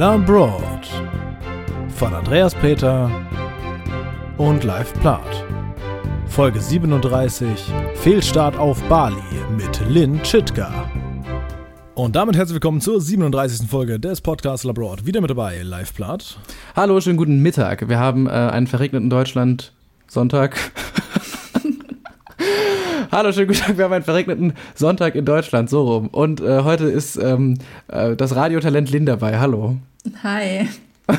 Labroad von Andreas Peter und Live Plath. Folge 37 Fehlstart auf Bali mit Lynn Chitka. Und damit herzlich willkommen zur 37. Folge des Podcasts Labroad. Wieder mit dabei, Live Plath. Hallo, schönen guten Mittag. Wir haben äh, einen verregneten Deutschland Sonntag. Hallo, schönen guten Tag. Wir haben einen verregneten Sonntag in Deutschland, so rum. Und äh, heute ist ähm, äh, das Radiotalent Lynn dabei. Hallo. Hi.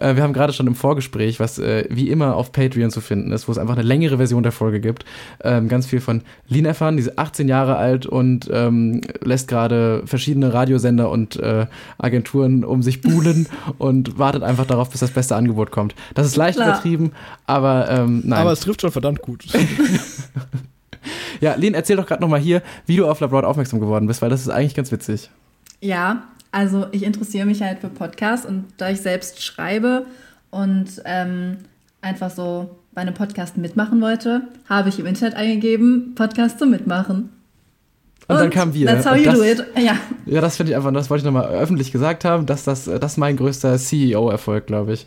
Äh, wir haben gerade schon im Vorgespräch, was äh, wie immer auf Patreon zu finden ist, wo es einfach eine längere Version der Folge gibt, ähm, ganz viel von Lin erfahren. Die ist 18 Jahre alt und ähm, lässt gerade verschiedene Radiosender und äh, Agenturen um sich buhlen und wartet einfach darauf, bis das beste Angebot kommt. Das ist leicht Klar. übertrieben, aber ähm, nein. Aber es trifft schon verdammt gut. ja, Lin, erzähl doch gerade nochmal hier, wie du auf Labroad aufmerksam geworden bist, weil das ist eigentlich ganz witzig. Ja, also ich interessiere mich halt für Podcasts und da ich selbst schreibe und ähm, einfach so bei einem Podcast mitmachen wollte, habe ich im Internet eingegeben, Podcast zum Mitmachen. Und, dann kamen wir. That's how Und you das, do it. Ja, Ja, das finde ich einfach, das wollte ich nochmal öffentlich gesagt haben, dass das, das mein größter CEO-Erfolg, glaube ich.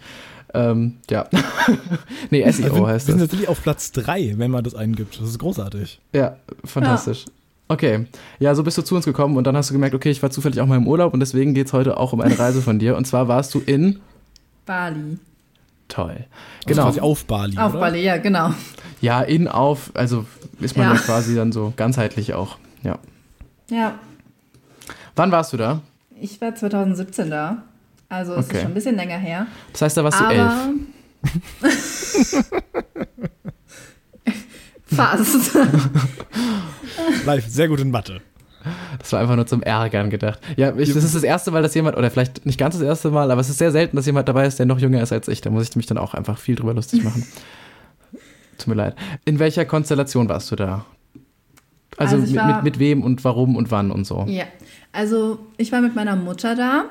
Ähm, ja. nee, SEO heißt wir sind das. tatsächlich auf Platz 3, wenn man das eingibt. Das ist großartig. Ja, fantastisch. Okay, ja, so bist du zu uns gekommen und dann hast du gemerkt, okay, ich war zufällig auch mal im Urlaub und deswegen geht es heute auch um eine Reise von dir. Und zwar warst du in. Bali. Toll. Also Genau. quasi auf Bali. Auf oder? Bali, ja, genau. Ja, in, auf, also ist man ja. Ja. quasi dann so ganzheitlich auch. Ja. Ja, Wann warst du da? ich war 2017 da. Also es Okay. ist schon ein bisschen länger her. Das heißt, da warst du elf. Fast. Live, sehr gut in Mathe. Das war einfach nur zum Ärgern gedacht. Ja, ich, das ist das erste Mal, dass jemand, oder vielleicht nicht ganz das erste Mal, aber es ist sehr selten, dass jemand dabei ist, der noch jünger ist als ich. Da muss ich mich dann auch einfach viel drüber lustig machen. Tut mir leid. In welcher Konstellation warst du da? Also, Also mit, war- mit, mit wem und warum und wann und so. Ja, also ich war mit meiner Mutter da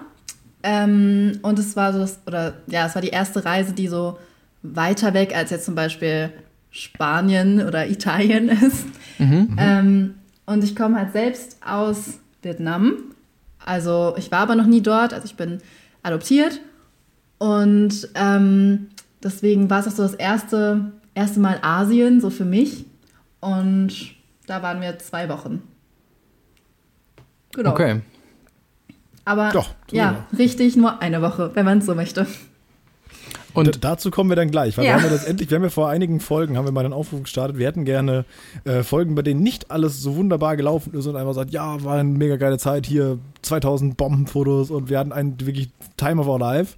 ähm, und es war so, das, oder ja, es war die erste Reise, die so weiter weg als jetzt zum Beispiel Spanien oder Italien ist. Ähm, und ich komme halt selbst aus Vietnam. Also ich war aber noch nie dort, also ich bin adoptiert und ähm, deswegen war es auch so das erste, erste Mal Asien, so für mich. Und da waren wir zwei Wochen. Genau. Okay. Aber Doch, ja, richtig nur eine Woche, wenn man es so möchte. Und D dazu kommen wir dann gleich, weil Ja. wir haben ja das endlich, wir haben ja vor einigen Folgen, haben wir mal einen Aufruf gestartet, wir hätten gerne äh, Folgen, bei denen nicht alles so wunderbar gelaufen ist und einfach sagt, ja, war eine mega geile Zeit, hier 2000 Bombenfotos und wir hatten einen wirklich Time of our Life.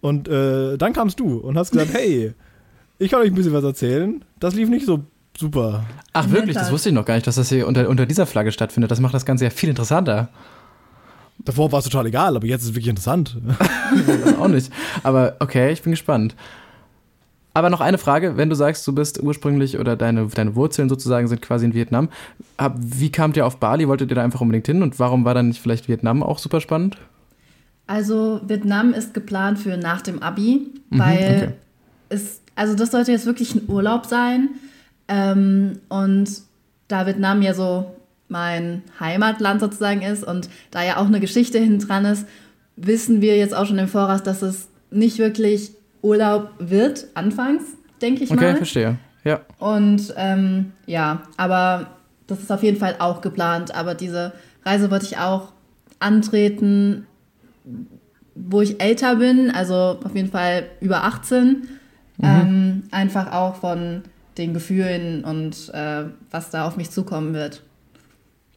Und äh, dann kamst du und hast gesagt, hey, ich kann euch ein bisschen was erzählen. Das lief nicht so super. ach wirklich, das wusste ich noch gar nicht, dass das hier unter, unter dieser Flagge stattfindet. Das macht das Ganze ja viel interessanter. Davor war es total egal, aber jetzt ist es wirklich interessant. Auch nicht. Aber okay, ich bin gespannt. Aber noch eine Frage, wenn du sagst, du bist ursprünglich oder deine, deine Wurzeln sozusagen sind quasi in Vietnam. Hab- Wie kamt ihr auf Bali? Wolltet ihr da einfach unbedingt hin? Und warum war dann nicht vielleicht Vietnam auch super spannend? Also Vietnam ist geplant für nach dem Abi, weil okay. es, also das sollte jetzt wirklich ein Urlaub sein. Ähm, und da Vietnam ja so mein Heimatland sozusagen ist und da ja auch eine Geschichte hinten dran ist, wissen wir jetzt auch schon im Voraus, dass es nicht wirklich Urlaub wird, anfangs, denke ich Okay, mal. verstehe. Ja. Und ähm, ja, aber das ist auf jeden Fall auch geplant. Aber diese Reise wollte ich auch antreten, wo ich älter bin, also auf jeden Fall über 18. Ähm, einfach auch von den Gefühlen und äh, was da auf mich zukommen wird.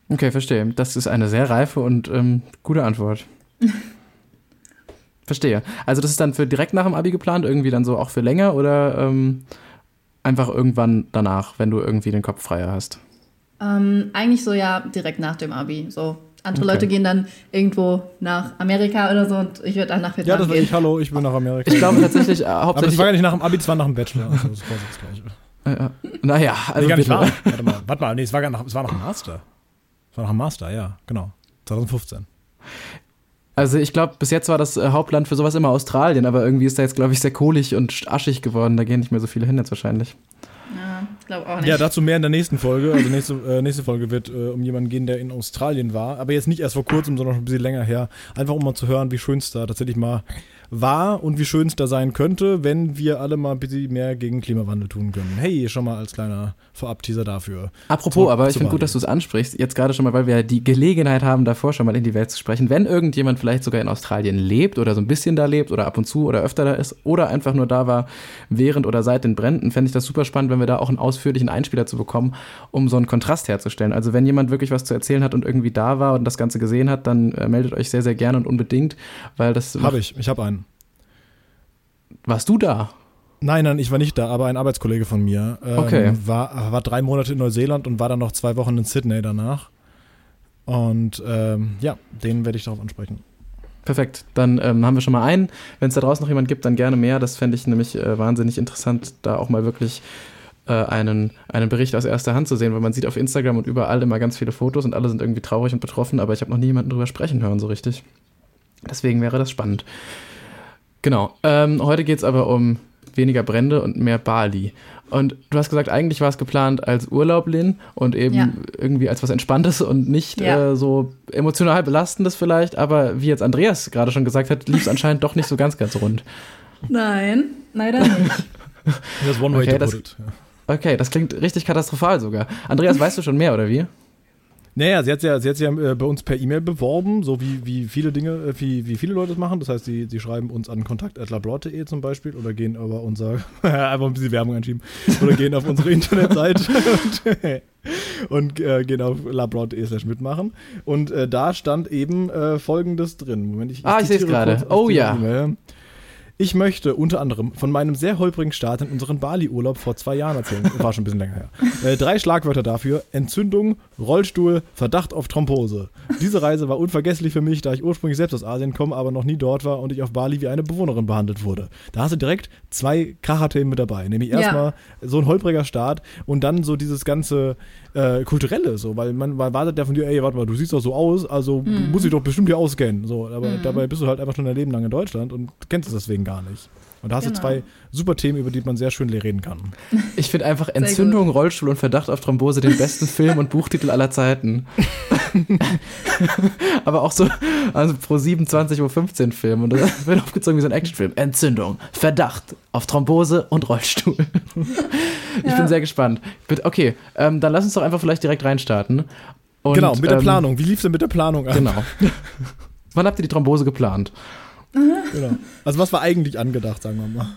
Okay, verstehe. Das ist eine sehr reife und ähm, gute Antwort. verstehe. Also das ist dann für direkt nach dem Abi geplant, irgendwie dann so auch für länger oder ähm, einfach irgendwann danach, wenn du irgendwie den Kopf freier hast? Ähm, eigentlich so ja direkt nach dem Abi. So andere Okay. Leute gehen dann irgendwo nach Amerika oder so und ich würde dann nach Ja, Vietnam das war gehen. ich. Hallo, ich bin nach Amerika. Ich glaube tatsächlich äh, aber das hauptsächlich. war gar nicht nach dem Abi, es war nach dem Bachelor. Also, das war das Gleiche. äh, äh, naja, also nee, gar nicht bitte. wahr. Warte mal, warte mal, nee, es war, gar nach, es war nach dem Master. War nach dem Master, ja, genau. 2015. Also ich glaube, bis jetzt war das äh, Hauptland für sowas immer Australien, aber irgendwie ist da jetzt, glaube ich, sehr kohlig und aschig geworden. Da gehen nicht mehr so viele hin jetzt wahrscheinlich. Ja. Ich glaube auch nicht. Ja, dazu mehr in der nächsten Folge. Also nächste, äh, nächste Folge wird äh, um jemanden gehen, der in Australien war. Aber jetzt nicht erst vor kurzem, sondern schon ein bisschen länger her. Einfach um mal zu hören, wie schön es da tatsächlich mal war und wie schön es da sein könnte, wenn wir alle mal ein bisschen mehr gegen Klimawandel tun können. Hey, schon mal als kleiner Vorab-Teaser dafür. Apropos, aber ich finde gut, dass du es ansprichst. Jetzt gerade schon mal, weil wir die Gelegenheit haben, davor schon mal in die Welt zu sprechen. Wenn irgendjemand vielleicht sogar in Australien lebt oder so ein bisschen da lebt oder ab und zu oder öfter da ist oder einfach nur da war während oder seit den Bränden, fände ich das super spannend, wenn wir da auch einen ausführlichen Einspieler zu bekommen, um so einen Kontrast herzustellen. Also wenn jemand wirklich was zu erzählen hat und irgendwie da war und das Ganze gesehen hat, dann äh, meldet euch sehr, sehr gerne und unbedingt, weil das. Habe ich, ich habe einen. Warst du da? Nein, nein, ich war nicht da, aber ein Arbeitskollege von mir ähm, Okay. war, war drei Monate in Neuseeland und war dann noch zwei Wochen in Sydney danach. Und ähm, ja, den werde ich darauf ansprechen. Perfekt. Dann ähm, haben wir schon mal einen. Wenn es da draußen noch jemand gibt, dann gerne mehr. Das fände ich nämlich äh, wahnsinnig interessant, da auch mal wirklich äh, einen, einen Bericht aus erster Hand zu sehen, weil man sieht auf Instagram und überall immer ganz viele Fotos und alle sind irgendwie traurig und betroffen, aber ich habe noch nie jemanden drüber sprechen hören, so richtig. Deswegen wäre das spannend. Genau. Ähm, heute geht es aber um weniger Brände und mehr Bali. Und du hast gesagt, eigentlich war es geplant als Urlaub, Lin, und eben Ja. irgendwie als was Entspanntes und nicht Ja. äh, so emotional belastendes vielleicht. Aber wie jetzt Andreas gerade schon gesagt hat, lief es anscheinend doch nicht so ganz, ganz rund. Nein, leider nicht. Das One Way Okay, to das-. Okay, das klingt richtig katastrophal sogar. Andreas, weißt du schon mehr, oder wie? Naja, sie hat ja, sie hat ja äh, bei uns per E-Mail beworben, so wie, wie viele Dinge, äh, wie, wie viele Leute es machen. Das heißt, sie, sie schreiben uns an kontakt.labrotte.de zum Beispiel oder gehen über unser, einfach ein bisschen Werbung einschieben, oder gehen auf unsere Internetseite und, und äh, gehen auf labrotte.de slash mitmachen. Und äh, da stand eben äh, folgendes drin. Moment, ich, Ah, ich seh's zitiere gerade. Oh ja. E-Mail. Ich möchte unter anderem von meinem sehr holprigen Start in unseren Bali-Urlaub vor zwei Jahren erzählen. War schon ein bisschen länger her. Äh, drei Schlagwörter dafür: Entzündung, Rollstuhl, Verdacht auf Thrombose. Diese Reise war unvergesslich für mich, da ich ursprünglich selbst aus Asien komme, aber noch nie dort war und ich auf Bali wie eine Bewohnerin behandelt wurde. Da hast du direkt zwei Kracherthemen mit dabei. Nämlich Ja. erstmal so ein holpriger Start und dann so dieses ganze äh, kulturelle, so, weil man, man wartet ja von dir, ey, warte mal, du siehst doch so aus, also du musst dich doch bestimmt hier auskennen. So, aber dabei bist du halt einfach schon dein Leben lang in Deutschland und kennst es deswegen gar nicht. Und da hast Genau. du zwei super Themen, über die man sehr schön reden kann. Ich finde einfach Entzündung, Rollstuhl und Verdacht auf Thrombose den besten Film und Buchtitel aller Zeiten. Aber auch so, also pro 27 Uhr 15 Film und das wird aufgezogen wie so ein Actionfilm. Entzündung, Verdacht auf Thrombose und Rollstuhl. Ich Ja. bin sehr gespannt. Bitte- Okay, ähm, dann lass uns doch einfach vielleicht direkt reinstarten. Und, genau, mit der ähm, Planung. Wie lief denn mit der Planung ab? Genau. Wann habt ihr die Thrombose geplant? Genau. Also was war eigentlich angedacht, sagen wir mal?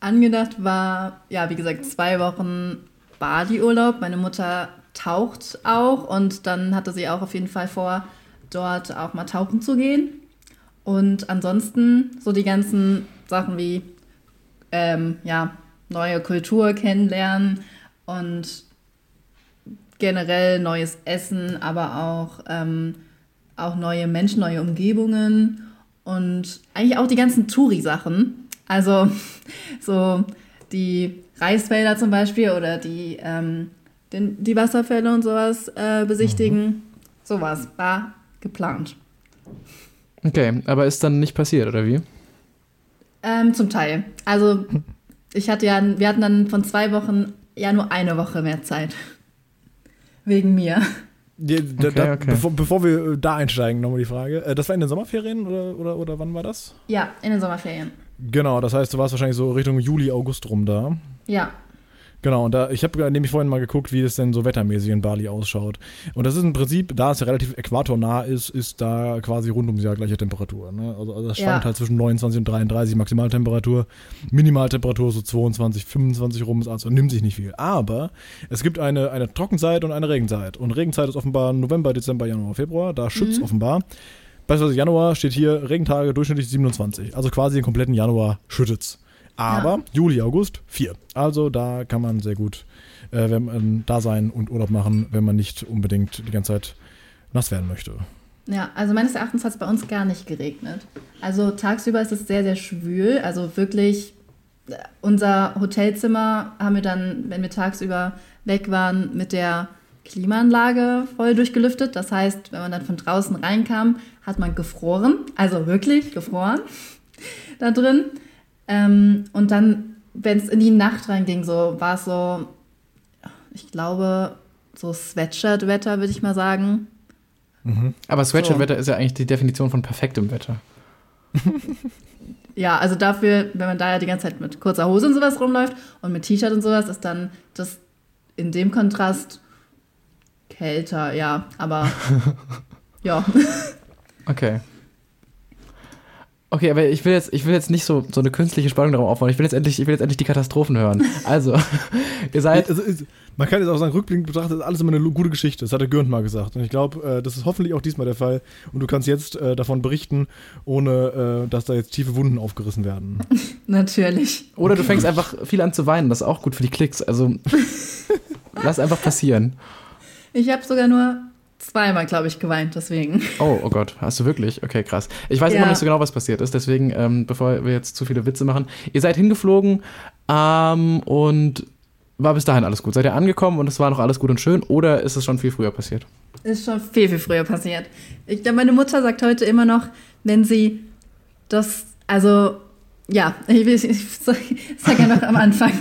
Angedacht war, ja, wie gesagt, zwei Wochen Bali-Urlaub. Meine Mutter taucht auch und dann hatte sie auch auf jeden Fall vor, dort auch mal tauchen zu gehen. Und ansonsten so die ganzen Sachen wie, ähm, ja, neue Kultur kennenlernen und generell neues Essen, aber auch, ähm, auch neue Menschen, neue Umgebungen und eigentlich auch die ganzen Touri-Sachen. Also so die Reisfelder zum Beispiel oder die, ähm, den, die Wasserfälle und sowas äh, besichtigen. Sowas war geplant. Okay, aber ist dann nicht passiert, oder wie? Ähm, zum Teil. Also ich hatte ja, wir hatten dann von zwei Wochen ja nur eine Woche mehr Zeit. Wegen mir. Ja, da, Okay, da, okay. Bevor, bevor wir äh, da einsteigen, nochmal die Frage. Äh, Das war in den Sommerferien oder, oder, oder wann war das? Ja, in den Sommerferien. Genau, das heißt, du warst wahrscheinlich so Richtung Juli, August rum da. Ja, Genau, und da, ich habe nämlich vorhin mal geguckt, wie es denn so wettermäßig in Bali ausschaut. Und das ist im Prinzip, da es ja relativ äquatornah ist, ist da quasi rund ums Jahr gleiche Temperatur. Ne? Also, also das Ja. schwankt halt zwischen 29 und 33 Maximaltemperatur. Minimaltemperatur so 22, 25 rum, ist also nimmt sich nicht viel. Aber es gibt eine, eine Trockenzeit und eine Regenzeit. Und Regenzeit ist offenbar November, Dezember, Januar, Februar. Da schützt offenbar. Beispielsweise Januar steht hier Regentage durchschnittlich 27. Also quasi den kompletten Januar schüttet's. Aber Ja. Juli, August 4. Also da kann man sehr gut äh, wenn man da sein und Urlaub machen, wenn man nicht unbedingt die ganze Zeit nass werden möchte. Ja, also meines Erachtens hat es bei uns gar nicht geregnet. Also tagsüber ist es sehr, sehr schwül. Also wirklich, äh, unser Hotelzimmer haben wir dann, wenn wir tagsüber weg waren, mit der Klimaanlage voll durchgelüftet. Das heißt, wenn man dann von draußen reinkam, hat man gefroren. Also wirklich gefroren da drin. Ähm, und dann, wenn es in die Nacht reinging, so war es so ich glaube, so Sweatshirt-Wetter, würde ich mal sagen. Aber Sweatshirt-Wetter ist ja eigentlich die Definition von perfektem Wetter. Ja, also dafür, wenn man da ja die ganze Zeit mit kurzer Hose und sowas rumläuft und mit T-Shirt und sowas, ist dann das in dem Kontrast kälter, ja, aber ja. Okay. Okay, aber ich will jetzt, ich will jetzt nicht so, so eine künstliche Spannung darauf aufbauen. Ich will jetzt endlich, ich will jetzt endlich die Katastrophen hören. Also, ihr seid. Also, man kann jetzt auch sagen, rückblickend betrachtet, ist alles immer eine gute Geschichte. Das hat der Gürnt mal gesagt. Und ich glaube, äh, das ist hoffentlich auch diesmal der Fall. Und du kannst jetzt äh, davon berichten, ohne äh, dass da jetzt tiefe Wunden aufgerissen werden. Natürlich. Oder du fängst einfach viel an zu weinen. Das ist auch gut für die Klicks. Also, lass einfach passieren. Ich habe sogar nur zweimal, glaube ich, geweint, deswegen. Oh, oh Gott, hast du wirklich? Okay, krass. Ich weiß Ja. immer nicht so genau, was passiert ist, deswegen, ähm, bevor wir jetzt zu viele Witze machen, ihr seid hingeflogen ähm, und war bis dahin alles gut? Seid ihr angekommen und es war noch alles gut und schön oder ist es schon viel früher passiert? Ist schon viel, viel früher passiert. Ich meine Mutter sagt heute immer noch, wenn sie das, also, ja, ich, will- ich sage ja noch am Anfang.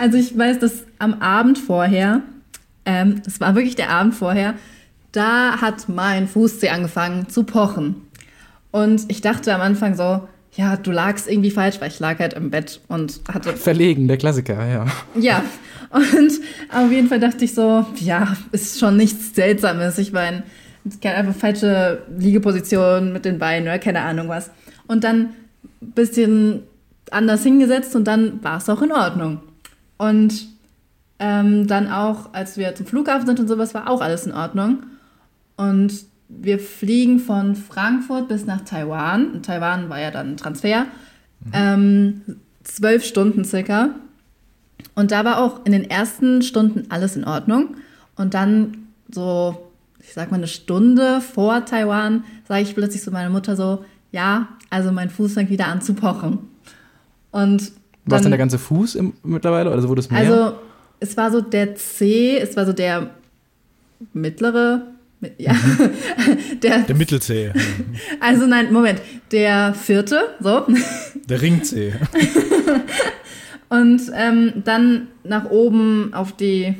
Also ich weiß, dass am Abend vorher, ähm, es war wirklich der Abend vorher, da hat mein Fußzeh angefangen zu pochen. Und ich dachte am Anfang so, ja, du lagst irgendwie falsch, weil ich lag halt im Bett und hatte Verlegen, der Klassiker, ja. ja, und auf jeden Fall dachte ich so, ja, ist schon nichts Seltsames. Ich meine, einfach falsche Liegeposition mit den Beinen oder keine Ahnung was. Und dann ein bisschen anders hingesetzt und dann war es auch in Ordnung. Und ähm, dann auch, als wir zum Flughafen sind und sowas, war auch alles in Ordnung. Und wir fliegen von Frankfurt bis nach Taiwan. In Taiwan war ja dann ein Transfer. Ähm, zwölf Stunden circa. Und da war auch in den ersten Stunden alles in Ordnung. Und dann so, ich sag mal, eine Stunde vor Taiwan, sage ich plötzlich zu meiner Mutter so, ja, also mein Fuß fängt wieder an zu pochen. Und War es denn dann- der ganze Fuß im, mittlerweile oder wurde es mehr? also, es war so der C, es war so der mittlere, ja, der, Der Mittelzeh, also nein, Moment, der vierte, so. der Ringzeh. Und ähm, dann nach oben auf die,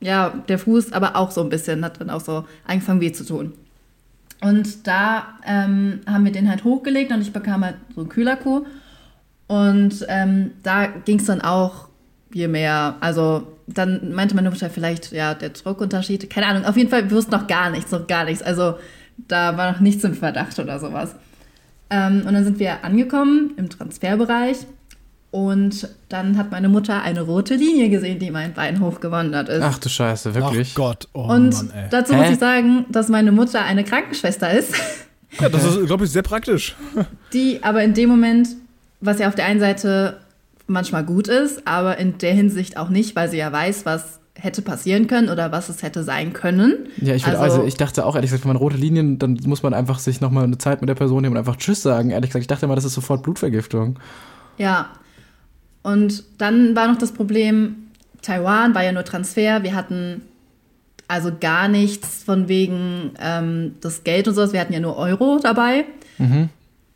ja, der Fuß, aber auch so ein bisschen, hat dann auch so angefangen weh zu tun. Und da ähm, haben wir den halt hochgelegt und ich bekam halt so einen Kühlerkuh. Und ähm, da ging es dann auch je mehr, also dann meinte meine Mutter vielleicht, ja, der Druckunterschied, keine Ahnung, auf jeden Fall, wir wussten noch gar nichts, noch gar nichts. Also da war noch nichts im Verdacht oder sowas. Ähm, und dann sind wir angekommen im Transferbereich und dann hat meine Mutter eine rote Linie gesehen, die mein Bein hochgewandert ist. Ach du Scheiße, wirklich? Ach Gott, oh und Mann, ey. dazu Hä? muss ich sagen, dass meine Mutter eine Krankenschwester ist, Ja, das ist, glaube ich, sehr praktisch. die aber in dem Moment, was ja auf der einen Seite manchmal gut ist, aber in der Hinsicht auch nicht, weil sie ja weiß, was hätte passieren können oder was es hätte sein können. Ja, ich, würd, also, ich dachte auch ehrlich gesagt, wenn man rote Linien, dann muss man einfach sich nochmal eine Zeit mit der Person nehmen und einfach Tschüss sagen. Ehrlich gesagt, ich dachte immer, das ist sofort Blutvergiftung. Ja. Und dann war noch das Problem, Taiwan war ja nur Transfer. Wir hatten also gar nichts von wegen ähm, das Geld und sowas. Wir hatten ja nur Euro dabei.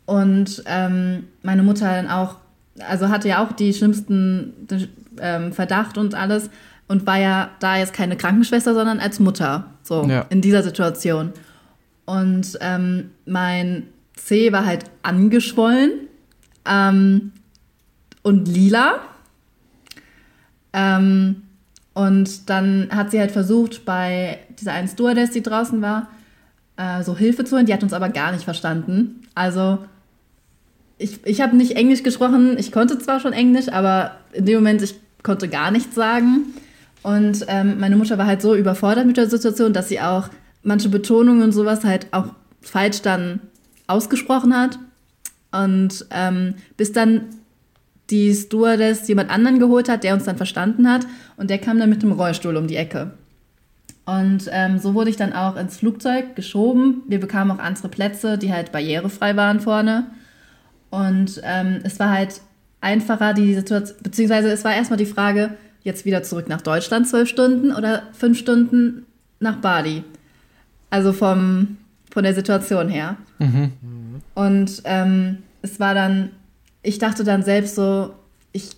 Und ähm, meine Mutter dann auch, also hatte ja auch die schlimmsten ähm, Verdacht und alles und war ja da jetzt keine Krankenschwester, sondern als Mutter, so Ja. in dieser Situation. Und ähm, mein C war halt angeschwollen ähm, und lila. Ähm, und dann hat sie halt versucht, bei dieser einen Stewardess, die draußen war, äh, so Hilfe zu holen. Die hat uns aber gar nicht verstanden. Also ich, ich habe nicht Englisch gesprochen. Ich konnte zwar schon Englisch, aber in dem Moment, ich konnte gar nichts sagen. Und ähm, meine Mutter war halt so überfordert mit der Situation, dass sie auch manche Betonungen und sowas halt auch falsch dann ausgesprochen hat. Und ähm, bis dann die Stewardess jemand anderen geholt hat, der uns dann verstanden hat. Und der kam dann mit dem Rollstuhl um die Ecke. Und ähm, so wurde ich dann auch ins Flugzeug geschoben. Wir bekamen auch andere Plätze, die halt barrierefrei waren vorne. Und ähm, es war halt einfacher, die Situation, beziehungsweise es war erstmal die Frage, jetzt wieder zurück nach Deutschland, zwölf Stunden oder fünf Stunden nach Bali. Also vom, von der Situation her. Und ähm, es war dann, ich dachte dann selbst so, ich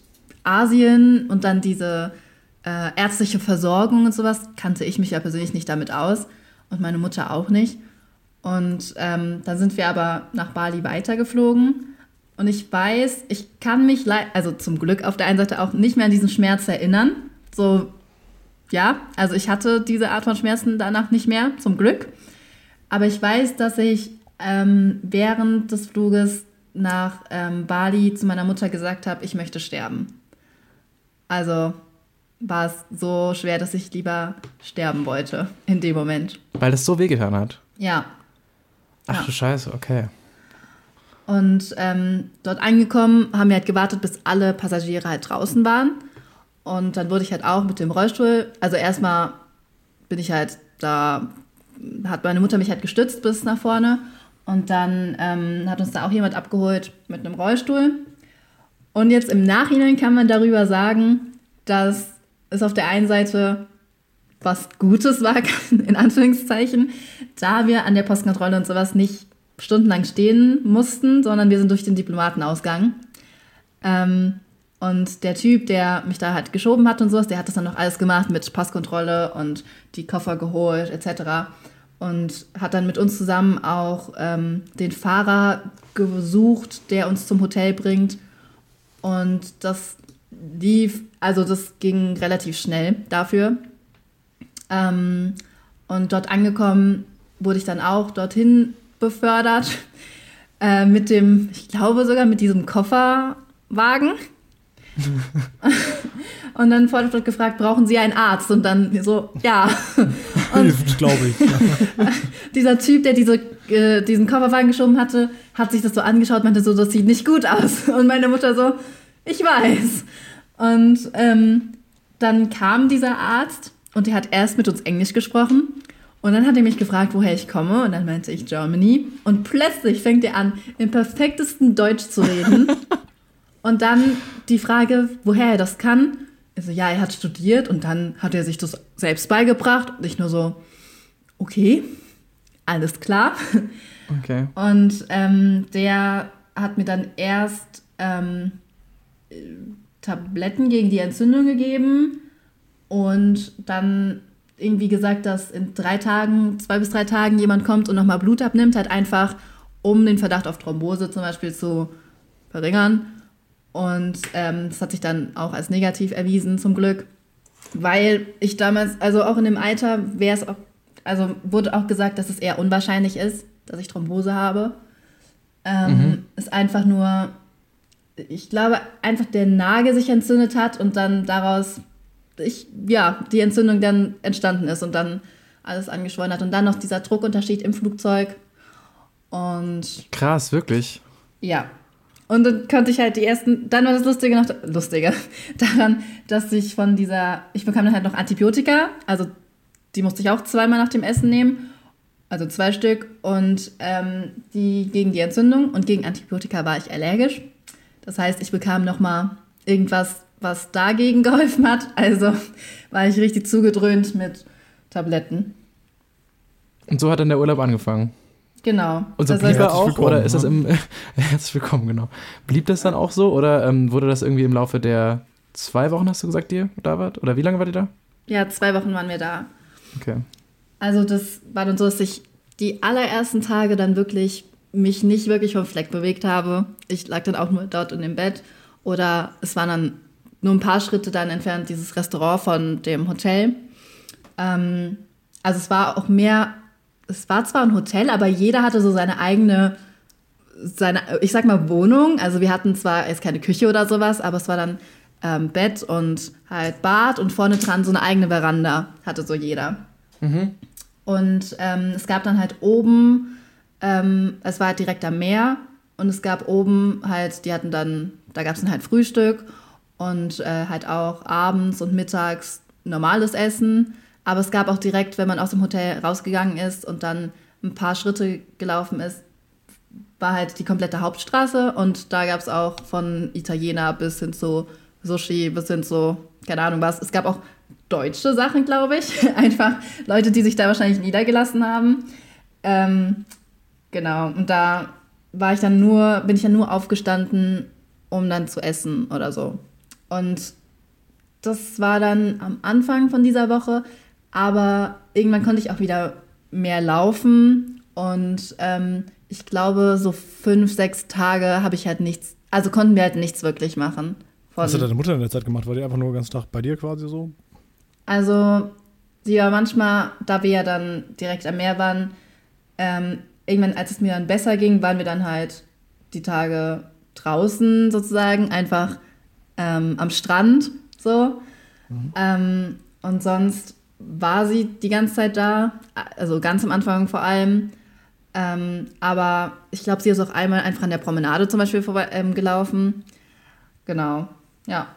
Asien und dann diese äh, ärztliche Versorgung und sowas kannte ich mich ja persönlich nicht damit aus und meine Mutter auch nicht. Und ähm, dann sind wir aber nach Bali weitergeflogen. Und ich weiß, ich kann mich, also zum Glück auf der einen Seite auch nicht mehr an diesen Schmerz erinnern. So, ja, also ich hatte diese Art von Schmerzen danach nicht mehr, zum Glück. Aber ich weiß, dass ich ähm, während des Fluges nach ähm, Bali zu meiner Mutter gesagt habe, ich möchte sterben. Also war es so schwer, dass ich lieber sterben wollte in dem Moment. Weil das so wehgetan hat? Ja. Ach ja. du Scheiße, okay. Und ähm, dort angekommen haben wir halt gewartet, bis alle Passagiere halt draußen waren. Und dann wurde ich halt auch mit dem Rollstuhl, also erstmal bin ich halt da, hat meine Mutter mich halt gestützt bis nach vorne. Und dann ähm, hat uns da auch jemand abgeholt mit einem Rollstuhl. Und jetzt im Nachhinein kann man darüber sagen, dass es auf der einen Seite was Gutes war, in Anführungszeichen, da wir an der Postkontrolle und sowas nicht stundenlang stehen mussten, sondern wir sind durch den Diplomatenausgang. Ähm, und der Typ, der mich da halt geschoben hat und sowas, der hat das dann noch alles gemacht mit Passkontrolle und die Koffer geholt etc. Und hat dann mit uns zusammen auch ähm, den Fahrer gesucht, der uns zum Hotel bringt. Und das lief, also das ging relativ schnell dafür. Ähm, und dort angekommen wurde ich dann auch dorthin befördert äh, mit dem, ich glaube sogar mit diesem Kofferwagen. und dann wurde dort gefragt, brauchen Sie einen Arzt? Und dann so, ja. Hilft, glaube ich. dieser Typ, der diese, äh, diesen Kofferwagen geschoben hatte, hat sich das so angeschaut, meinte so, das sieht nicht gut aus. Und meine Mutter so, ich weiß. Und ähm, dann kam dieser Arzt und der hat erst mit uns Englisch gesprochen. Und dann hat er mich gefragt, woher ich komme. Und dann meinte ich Germany. Und plötzlich fängt er an, im perfektesten Deutsch zu reden. und dann die Frage, woher er das kann. Also ja, er hat studiert und dann hat er sich das selbst beigebracht. Und ich nur so, okay, alles klar. Okay. Und ähm, der hat mir dann erst ähm, Tabletten gegen die Entzündung gegeben und dann irgendwie gesagt, dass in drei Tagen, zwei bis drei Tagen jemand kommt und nochmal Blut abnimmt, halt einfach, um den Verdacht auf Thrombose zum Beispiel zu verringern. Und ähm, das hat sich dann auch als negativ erwiesen, zum Glück. Weil ich damals, also auch in dem Alter, wäre es auch, also wurde auch gesagt, dass es eher unwahrscheinlich ist, dass ich Thrombose habe. Ähm, mhm. Ist einfach nur ich glaube, einfach der Nagel sich entzündet hat und dann daraus, ich, ja, die Entzündung dann entstanden ist und dann alles angeschwollen hat. Und dann noch dieser Druckunterschied im Flugzeug. Und. Krass, wirklich. Ja. Und dann konnte ich halt die ersten, dann war das Lustige noch, Lustige, daran, dass ich von dieser, ich bekam dann halt noch Antibiotika, also die musste ich auch zweimal nach dem Essen nehmen, also zwei Stück, und ähm, die gegen die Entzündung und gegen Antibiotika war ich allergisch. Das heißt, ich bekam nochmal irgendwas, was dagegen geholfen hat. Also war ich richtig zugedröhnt mit Tabletten. Und so hat dann der Urlaub angefangen. Genau. Und so das blieb er auch, oder ist das im, herzlich willkommen, genau. Blieb das dann auch so, oder ähm, wurde das irgendwie im Laufe der zwei Wochen, hast du gesagt, dir da wart? Oder wie lange war ihr da? Ja, zwei Wochen waren wir da. Okay. Also das war dann so, dass ich die allerersten Tage dann wirklich mich nicht wirklich vom Fleck bewegt habe. Ich lag dann auch nur dort in dem Bett. Oder es waren dann nur ein paar Schritte dann entfernt dieses Restaurant von dem Hotel. Ähm, also es war auch mehr, es war zwar ein Hotel, aber jeder hatte so seine eigene, seine, ich sag mal Wohnung. Also wir hatten zwar jetzt keine Küche oder sowas, aber es war dann ähm, Bett und halt Bad und vorne dran so eine eigene Veranda hatte so jeder. Mhm. Und ähm, es gab dann halt oben ähm, es war halt direkt am Meer und es gab oben halt, die hatten dann, da gab es dann halt Frühstück und äh, halt auch abends und mittags normales Essen. Aber es gab auch direkt, wenn man aus dem Hotel rausgegangen ist und dann ein paar Schritte gelaufen ist, war halt die komplette Hauptstraße und da gab es auch von Italiener bis hin zu Sushi, bis hin zu, keine Ahnung was. Es gab auch deutsche Sachen, glaube ich. Einfach Leute, die sich da wahrscheinlich niedergelassen haben. Ähm, Genau, und da war ich dann nur, bin ich dann nur aufgestanden, um dann zu essen oder so. Und das war dann am Anfang von dieser Woche, aber irgendwann konnte ich auch wieder mehr laufen und ähm, ich glaube, so fünf, sechs Tage habe ich halt nichts, also konnten wir halt nichts wirklich machen. Was hat deine Mutter in der Zeit gemacht? War die einfach nur ganz Tag bei dir quasi so? Also, sie war manchmal, da wir ja dann direkt am Meer waren, ähm, irgendwann, als es mir dann besser ging, waren wir dann halt die Tage draußen sozusagen, einfach ähm, am Strand so. Mhm. Ähm, und sonst war sie die ganze Zeit da, also ganz am Anfang vor allem. Ähm, aber ich glaube, sie ist auch einmal einfach an der Promenade zum Beispiel vorbei, ähm, gelaufen. Genau, ja.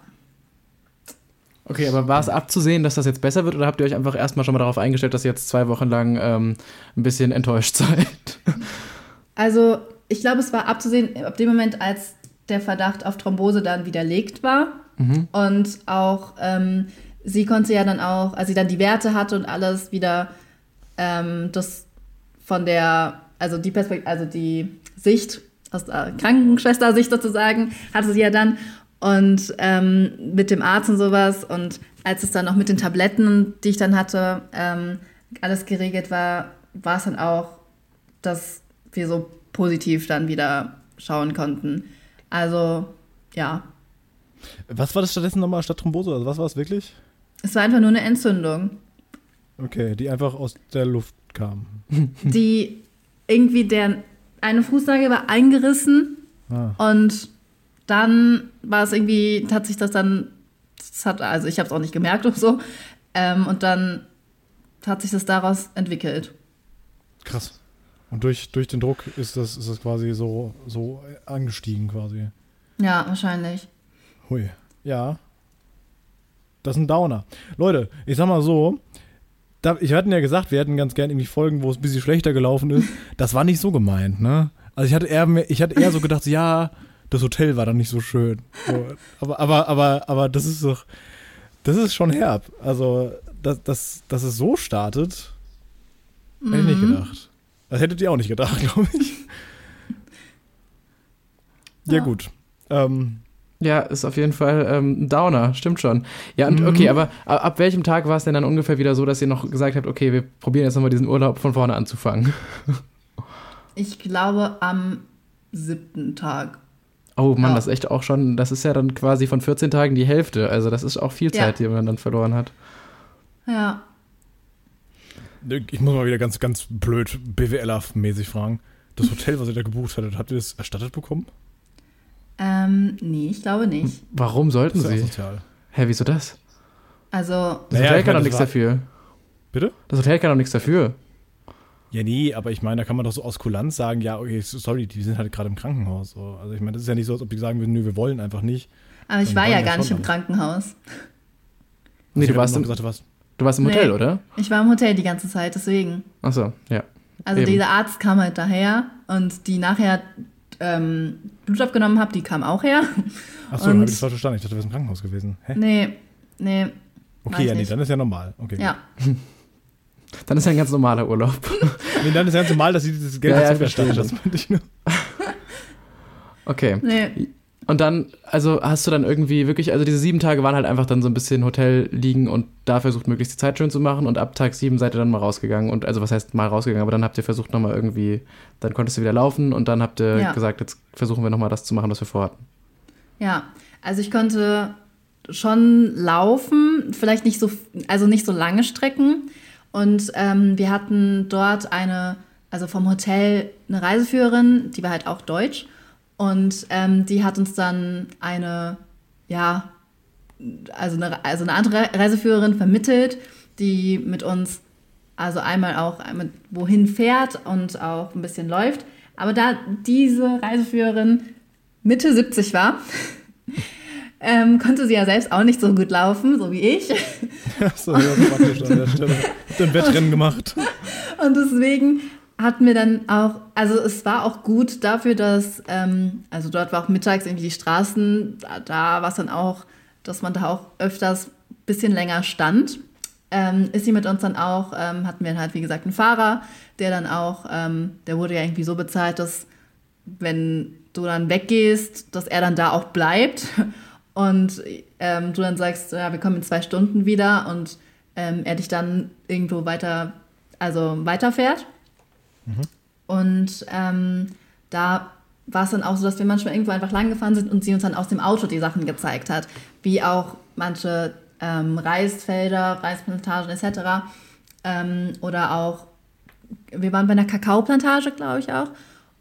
Okay, aber war es abzusehen, dass das jetzt besser wird oder habt ihr euch einfach erstmal schon mal darauf eingestellt, dass ihr jetzt zwei Wochen lang ähm, ein bisschen enttäuscht seid? Also, ich glaube, es war abzusehen, ab dem Moment, als der Verdacht auf Thrombose dann widerlegt war mhm. und auch ähm, sie konnte ja dann auch, als sie dann die Werte hatte und alles wieder ähm, das von der, also die Perspektive, also die Sicht aus der Krankenschwester-Sicht sozusagen, hatte sie ja dann und ähm, mit dem Arzt und sowas und als es dann auch mit den Tabletten, die ich dann hatte, ähm, alles geregelt war, war es dann auch, dass wir so positiv dann wieder schauen konnten. Also, ja. Was war das stattdessen nochmal statt Thrombose? Also was war es wirklich? Es war einfach nur eine Entzündung. Okay, die einfach aus der Luft kam. Die irgendwie der eine Fußnagel war eingerissen ah. und dann war es irgendwie, hat sich das dann, das hat, also ich habe es auch nicht gemerkt und so, ähm, und dann hat sich das daraus entwickelt. Krass. Und durch, durch den Druck ist das, ist das quasi so, so angestiegen quasi. Ja, wahrscheinlich. Hui. Ja. Das ist ein Downer. Leute, ich sag mal so, da, ich hatte ja gesagt, wir hätten ganz gerne irgendwie Folgen, wo es ein bisschen schlechter gelaufen ist. Das war nicht so gemeint, ne? Also ich hatte eher, ich hatte eher so gedacht, ja, das Hotel war dann nicht so schön. So, aber, aber, aber, aber das ist doch, das ist schon herb. Also, dass, dass, dass es so startet, hätte ich nicht mhm. gedacht. Das hättet ihr auch nicht gedacht, glaube ich. Ja, ja gut. Ähm, ja, ist auf jeden Fall ähm, ein Downer, stimmt schon. Ja, und okay, mhm. aber ab, ab welchem Tag war es denn dann ungefähr wieder so, dass ihr noch gesagt habt, okay, wir probieren jetzt nochmal diesen Urlaub von vorne anzufangen? Ich glaube am siebten Tag. Oh Mann, ja. das ist echt auch schon, das ist ja dann quasi von 14 Tagen die Hälfte. Also das ist auch viel Zeit, ja. die man dann verloren hat. Ja. Ich muss mal wieder ganz, ganz blöd BWLer-mäßig fragen. Das Hotel, was ihr da gebucht hattet, habt ihr das erstattet bekommen? Ähm, nee, ich glaube nicht. Warum sollten das ist sie? Sozial. Hä, wieso das? Also. Das naja, Hotel kann doch nichts dafür. Bitte? Das Hotel kann doch nichts dafür. Ja, nee, aber ich meine, da kann man doch so aus Kulanz sagen, ja, okay, sorry, die sind halt gerade im Krankenhaus. So. Also ich meine, das ist ja nicht so, als ob die sagen würden, nö, wir wollen einfach nicht. Aber ich war ja gar nicht im Krankenhaus. Nee, du warst, im, gesagt, du, warst, du warst im Hotel, nee, oder? Ich war im Hotel die ganze Zeit, deswegen. Ach so, ja. Also Eben. dieser Arzt kam halt daher und die nachher ähm, Blut abgenommen habe, die kam auch her. Achso, habe ich das falsch verstanden. Ich dachte, du wärst im Krankenhaus gewesen. Hä? Nee, nee. Okay, ja, nee, dann ist ja normal. Okay. Ja. Dann ist ja ein ganz normaler Urlaub. nee, dann ist ja ganz normal, dass sie dieses Geld ja, ja, verstehe. Das meinte ich nur. Okay. Nee. Und dann, also hast du dann irgendwie wirklich, also diese sieben Tage waren halt einfach dann so ein bisschen Hotel liegen und da versucht, möglichst die Zeit schön zu machen und ab Tag sieben seid ihr dann mal rausgegangen und, also was heißt mal rausgegangen, aber dann habt ihr versucht nochmal irgendwie, dann konntest du wieder laufen und dann habt ihr ja. gesagt, jetzt versuchen wir nochmal das zu machen, was wir vorhatten. Ja, also ich konnte schon laufen, vielleicht nicht so, also nicht so lange Strecken und ähm, wir hatten dort eine, also vom Hotel eine Reiseführerin, die war halt auch deutsch und ähm, die hat uns dann eine, ja, also eine, also eine andere Reiseführerin vermittelt, die mit uns also einmal auch einmal wohin fährt und auch ein bisschen läuft. Aber da diese Reiseführerin Mitte 70 war, ähm, konnte sie ja selbst auch nicht so gut laufen, so wie ich. Ja, so, ja, praktisch an der Stelle. Hat ein Wettrennen gemacht. Und deswegen hatten wir dann auch, also es war auch gut dafür, dass, ähm, also dort war auch mittags irgendwie die Straßen, da, da war es dann auch, dass man da auch öfters ein bisschen länger stand. Ähm, ist sie mit uns dann auch, ähm, hatten wir halt wie gesagt einen Fahrer, der dann auch, ähm, der wurde ja irgendwie so bezahlt, dass wenn du dann weggehst, dass er dann da auch bleibt. und ähm, du dann sagst, ja, wir kommen in zwei Stunden wieder und ähm, er dich dann irgendwo weiter, also weiterfährt. Mhm. Und ähm, da war es dann auch so, dass wir manchmal irgendwo einfach lang gefahren sind und sie uns dann aus dem Auto die Sachen gezeigt hat, wie auch manche ähm, Reisfelder, Reisplantagen etc. Ähm, oder auch, wir waren bei einer Kakaoplantage, glaube ich auch.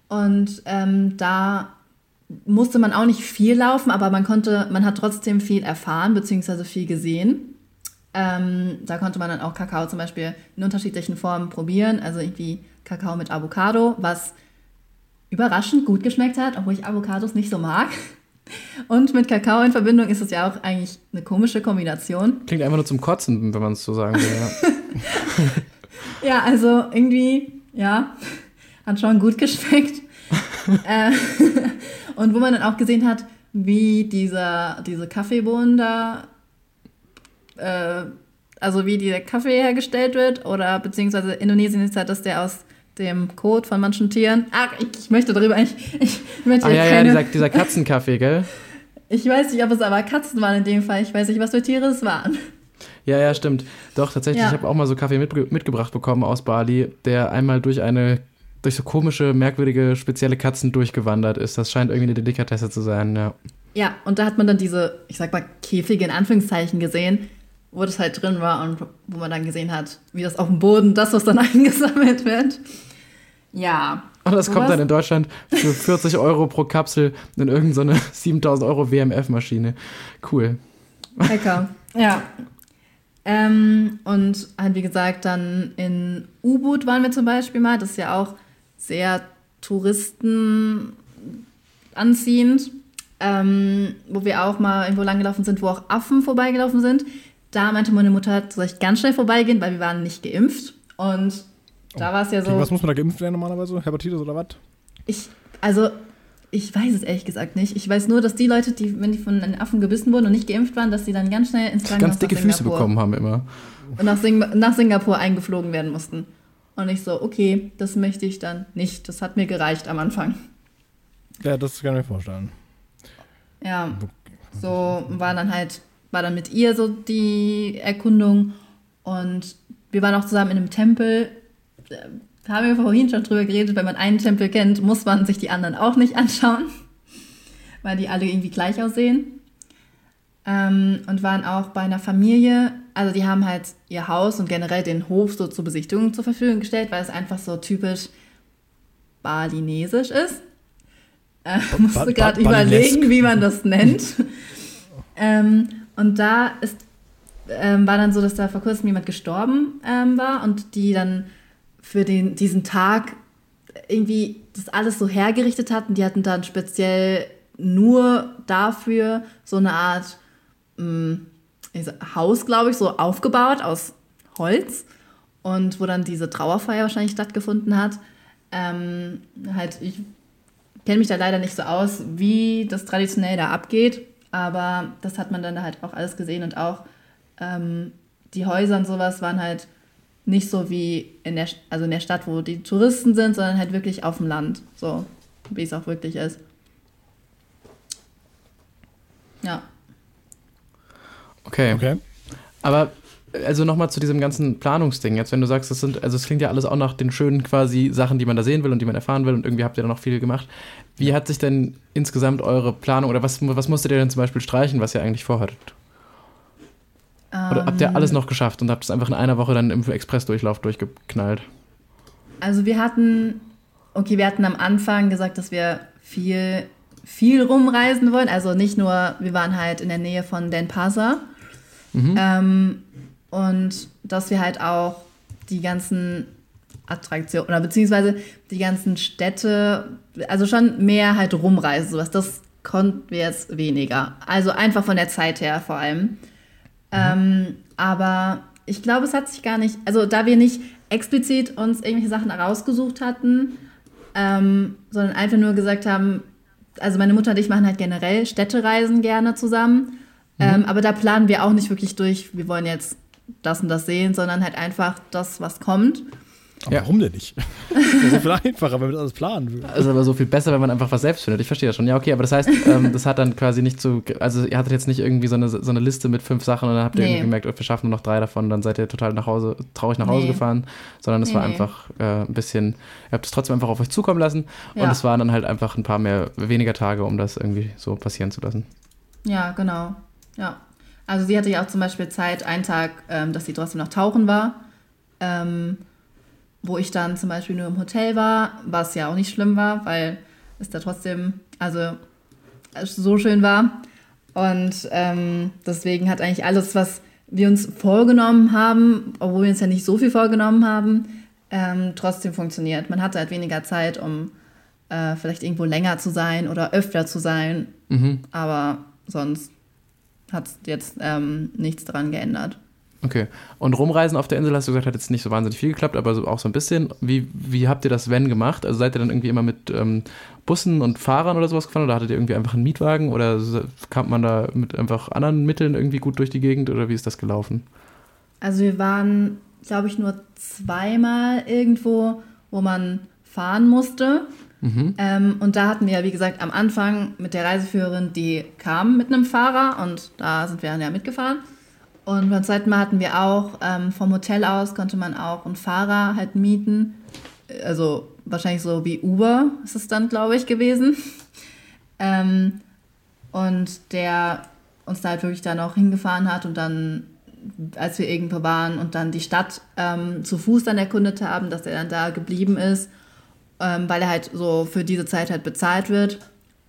Und ähm, da musste man auch nicht viel laufen, aber man konnte, man hat trotzdem viel erfahren bzw. viel gesehen. Ähm, da konnte man dann auch Kakao zum Beispiel in unterschiedlichen Formen probieren, also irgendwie Kakao mit Avocado, was überraschend gut geschmeckt hat, obwohl ich Avocados nicht so mag. Und mit Kakao in Verbindung ist es ja auch eigentlich eine komische Kombination. Klingt einfach nur zum Kotzen, wenn man es so sagen will. Ja. ja, also irgendwie, ja, hat schon gut geschmeckt. äh, und wo man dann auch gesehen hat, wie dieser, diese Kaffeebohnen da, äh, also wie dieser Kaffee hergestellt wird, oder beziehungsweise Indonesien ist halt, dass der aus dem Kot von manchen Tieren. Ach, ich, ich möchte darüber eigentlich. Ich möchte ah, ja, keine, ja, dieser, dieser Katzenkaffee, gell? Ich weiß nicht, ob es aber Katzen waren in dem Fall. Ich weiß nicht, was für Tiere es waren. Ja, ja, stimmt. Doch, tatsächlich, ja. ich habe auch mal so Kaffee mitge mitgebracht bekommen aus Bali, der einmal durch eine, durch so komische, merkwürdige, spezielle Katzen durchgewandert ist. Das scheint irgendwie eine Delikatesse zu sein, ja. Ja, und da hat man dann diese, ich sag mal, Käfige in Anführungszeichen gesehen, wo das halt drin war und wo man dann gesehen hat, wie das auf dem Boden, das, was dann eingesammelt wird. Ja. Und das kommt dann in Deutschland für 40 Euro pro Kapsel in irgendeine so 7000 Euro WMF-Maschine. Cool. Lecker. Ja. Ähm, und halt, wie gesagt, dann in U-Boot waren wir zum Beispiel mal. Das ist ja auch sehr Touristen anziehend. Ähm, wo wir auch mal irgendwo langgelaufen sind, wo auch Affen vorbeigelaufen sind. Da meinte meine Mutter, soll ich ganz schnell vorbeigehen, weil wir waren nicht geimpft. Und da war es ja so. was muss man da geimpft werden normalerweise? Hepatitis oder was? Ich, also, ich weiß es ehrlich gesagt nicht. Ich weiß nur, dass die Leute, die, wenn die von einem Affen gebissen wurden und nicht geimpft waren, dass sie dann ganz schnell ins Krankenhaus Ganz dicke Füße bekommen haben immer. Und nach, Sing nach Singapur eingeflogen werden mussten. Und ich so, okay, das möchte ich dann nicht. Das hat mir gereicht am Anfang. Ja, das kann ich mir vorstellen. Ja, so war dann halt war dann mit ihr so die Erkundung. Und wir waren auch zusammen in einem Tempel. Da haben wir vorhin schon drüber geredet, wenn man einen Tempel kennt, muss man sich die anderen auch nicht anschauen, weil die alle irgendwie gleich aussehen. Ähm, und waren auch bei einer Familie, also die haben halt ihr Haus und generell den Hof so zur Besichtigung zur Verfügung gestellt, weil es einfach so typisch balinesisch ist. Äh, musste gerade überlegen, wie man das nennt. ähm, und da ist, ähm, war dann so, dass da vor kurzem jemand gestorben ähm, war und die dann für den, diesen Tag irgendwie das alles so hergerichtet hatten. Die hatten dann speziell nur dafür so eine Art mh, mm, Haus, glaube ich, so aufgebaut aus Holz und wo dann diese Trauerfeier wahrscheinlich stattgefunden hat. Ähm, halt, ich kenne mich da leider nicht so aus, wie das traditionell da abgeht. Aber das hat man dann halt auch alles gesehen und auch ähm, die Häuser und sowas waren halt nicht so wie in der, also in der Stadt, wo die Touristen sind, sondern halt wirklich auf dem Land, so wie es auch wirklich ist. Ja. Okay. okay. Aber also nochmal zu diesem ganzen Planungsding. Jetzt, wenn du sagst, das sind, also es klingt ja alles auch nach den schönen quasi Sachen, die man da sehen will und die man erfahren will und irgendwie habt ihr da noch viel gemacht. Wie hat sich denn insgesamt eure Planung oder was, was musstet ihr denn zum Beispiel streichen, was ihr eigentlich vorhattet? Oder habt ihr ähm. alles noch geschafft und habt es einfach in einer Woche dann im Expressdurchlauf durchgeknallt? Also wir hatten, okay, wir hatten am Anfang gesagt, dass wir viel, viel rumreisen wollen. Also nicht nur, wir waren halt in der Nähe von Denpasar. Mhm. Ähm, und dass wir halt auch die ganzen Attraktionen oder beziehungsweise die ganzen Städte, also schon mehr halt rumreisen, sowas. Das konnten wir jetzt weniger. Also einfach von der Zeit her vor allem. Mhm. Ähm, aber ich glaube, es hat sich gar nicht, also da wir nicht explizit uns irgendwelche Sachen rausgesucht hatten, ähm, sondern einfach nur gesagt haben, also meine Mutter und ich machen halt generell Städtereisen gerne zusammen. Mhm. Ähm, aber da planen wir auch nicht wirklich durch, wir wollen jetzt das und das sehen, sondern halt einfach das, was kommt. Aber Ja. warum denn nicht? Das ist so viel einfacher, wenn man das alles planen würde. Also aber so viel besser, wenn man einfach was selbst findet. Ich verstehe das schon. Ja, okay, aber das heißt, ähm, das hat dann quasi nicht so, also ihr hattet jetzt nicht irgendwie so eine, so eine Liste mit fünf Sachen und dann habt ihr Nee. irgendwie gemerkt, oh, wir schaffen nur noch drei davon, dann seid ihr total nach Hause, traurig nach Hause Nee. gefahren, sondern es Nee, war einfach äh, ein bisschen, ihr habt es trotzdem einfach auf euch zukommen lassen und Ja. es waren dann halt einfach ein paar mehr, weniger Tage, um das irgendwie so passieren zu lassen. Ja, genau. Ja. Also sie hatte ja auch zum Beispiel Zeit, einen Tag, ähm, dass sie trotzdem noch tauchen war, ähm, wo ich dann zum Beispiel nur im Hotel war, was ja auch nicht schlimm war, weil es da trotzdem, also es so schön war. Und ähm, deswegen hat eigentlich alles, was wir uns vorgenommen haben, obwohl wir uns ja nicht so viel vorgenommen haben, ähm, trotzdem funktioniert. Man hatte halt weniger Zeit, um äh, vielleicht irgendwo länger zu sein oder öfter zu sein, Mhm. aber sonst hat jetzt ähm, nichts daran geändert. Okay. Und rumreisen auf der Insel, hast du gesagt, hat jetzt nicht so wahnsinnig viel geklappt, aber so, auch so ein bisschen. Wie, wie habt ihr das wenn gemacht? Also seid ihr dann irgendwie immer mit ähm, Bussen und Fahrern oder sowas gefahren oder hattet ihr irgendwie einfach einen Mietwagen oder kam man da mit einfach anderen Mitteln irgendwie gut durch die Gegend oder wie ist das gelaufen? Also wir waren, glaube ich, nur zweimal irgendwo, wo man fahren musste. Mhm. Ähm, und da hatten wir ja, wie gesagt, am Anfang mit der Reiseführerin, die kam mit einem Fahrer und da sind wir dann ja mitgefahren. Und beim zweiten Mal hatten wir auch ähm, vom Hotel aus konnte man auch einen Fahrer halt mieten. Also wahrscheinlich so wie Uber ist es dann, glaube ich, gewesen. Ähm, und der uns da halt wirklich dann auch hingefahren hat und dann, als wir irgendwo waren und dann die Stadt ähm, zu Fuß dann erkundet haben, dass er dann da geblieben ist, ähm, weil er halt so für diese Zeit halt bezahlt wird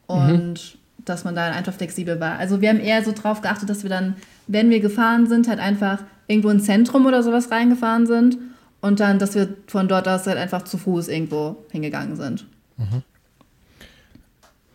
und dass man da einfach flexibel war. Also wir haben eher so drauf geachtet, dass wir dann, wenn wir gefahren sind, halt einfach irgendwo ins Zentrum oder sowas reingefahren sind und dann, dass wir von dort aus halt einfach zu Fuß irgendwo hingegangen sind.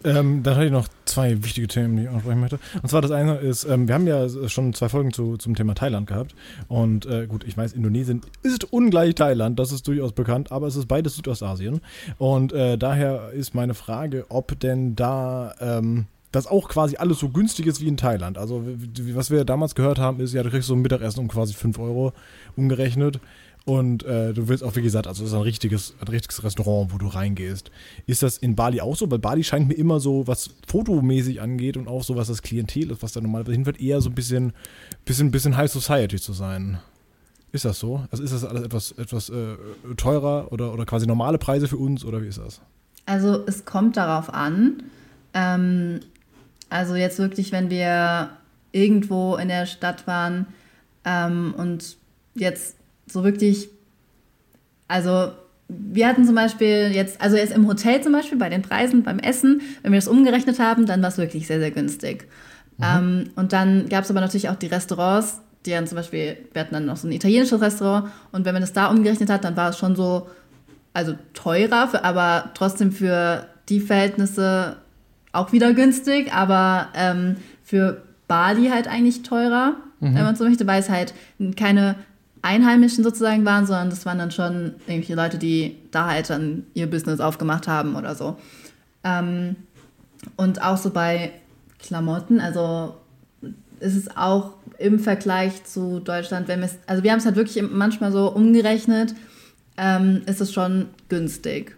Ähm, dann hatte ich noch zwei wichtige Themen, die ich ansprechen möchte. Und zwar das eine ist, ähm, wir haben ja schon zwei Folgen zu, zum Thema Thailand gehabt. Und äh, gut, ich weiß, Indonesien ist ungleich Thailand, das ist durchaus bekannt, aber es ist beides Südostasien. Und äh, daher ist meine Frage, ob denn da ähm, das auch quasi alles so günstig ist wie in Thailand. Also was wir damals gehört haben, ist ja, du kriegst so ein Mittagessen um quasi 5 Euro umgerechnet. Und äh, du willst auch, wie gesagt, also es ist ein richtiges, ein richtiges Restaurant, wo du reingehst. Ist das in Bali auch so? Weil Bali scheint mir immer so, was fotomäßig angeht und auch so, was das Klientel ist, was da normalerweise hinfällt, eher so ein bisschen, bisschen, bisschen High Society zu sein. Ist das so? Also ist das alles etwas, etwas äh, teurer oder, oder quasi normale Preise für uns oder wie ist das? Also es kommt darauf an. Ähm, also jetzt wirklich, wenn wir irgendwo in der Stadt waren ähm, und jetzt so wirklich, also wir hatten zum Beispiel jetzt, also jetzt im Hotel zum Beispiel bei den Preisen beim Essen, wenn wir das umgerechnet haben, dann war es wirklich sehr, sehr günstig. Ähm, und dann gab es aber natürlich auch die Restaurants, die dann zum Beispiel, wir hatten dann noch so ein italienisches Restaurant und wenn man das da umgerechnet hat, dann war es schon so, also teurer, für, aber trotzdem für die Verhältnisse auch wieder günstig, aber ähm, für Bali halt eigentlich teurer, wenn man so möchte, weil es halt keine Einheimischen sozusagen waren, sondern das waren dann schon irgendwelche Leute, die da halt dann ihr Business aufgemacht haben oder so. Ähm, und auch so bei Klamotten, also ist es auch im Vergleich zu Deutschland, wenn wir es, also wir haben es halt wirklich manchmal so umgerechnet, ähm, ist es schon günstig.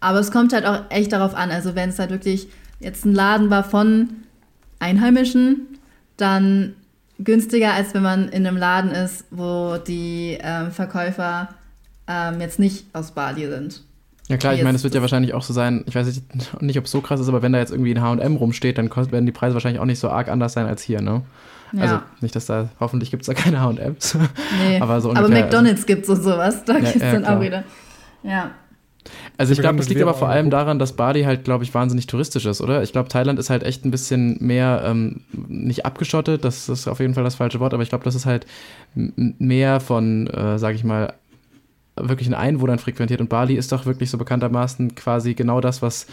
Aber es kommt halt auch echt darauf an, also wenn es halt wirklich jetzt ein Laden war von Einheimischen, dann günstiger, als wenn man in einem Laden ist, wo die ähm, Verkäufer ähm, jetzt nicht aus Bali sind. Ja klar, ich meine, es wird ja wahrscheinlich auch so sein, ich weiß nicht, ob es so krass ist, aber wenn da jetzt irgendwie ein H&M rumsteht, dann werden die Preise wahrscheinlich auch nicht so arg anders sein als hier, ne? Ja. Also nicht, dass da, hoffentlich gibt es da keine H&Ms. nee. aber so aber ungefähr, McDonalds gibt's und sowas, da Ja, gibt's ja, dann klar. auch wieder. Ja. Also ich glaube, das liegt aber vor allem daran, dass Bali halt, glaube ich, wahnsinnig touristisch ist, oder? Ich glaube, Thailand ist halt echt ein bisschen mehr, ähm, nicht abgeschottet, das ist auf jeden Fall das falsche Wort, aber ich glaube, das ist halt mehr von, äh, sage ich mal, wirklichen Einwohnern frequentiert und Bali ist doch wirklich so bekanntermaßen quasi genau das, was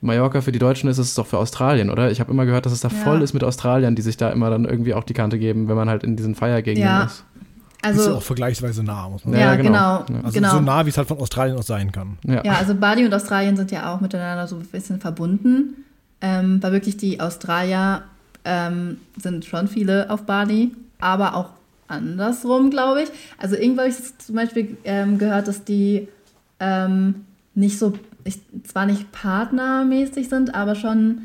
Mallorca für die Deutschen ist, ist es doch für Australien, oder? Ich habe immer gehört, dass es da Ja. voll ist mit Australiern, die sich da immer dann irgendwie auch die Kante geben, wenn man halt in diesen Feiergegenden Ja. ist. Ist ja Also, auch vergleichsweise nah, muss man ja, Ja, sagen. genau. genau. Also genau. so nah, wie es halt von Australien aus sein kann. Ja. Ja, also Bali und Australien sind ja auch miteinander so ein bisschen verbunden. Ähm, weil wirklich die Australier ähm, sind schon viele auf Bali, aber auch andersrum, glaube ich. Also irgendwo habe ich zum Beispiel ähm, gehört, dass die ähm, nicht so, ich, zwar nicht partnermäßig sind, aber schon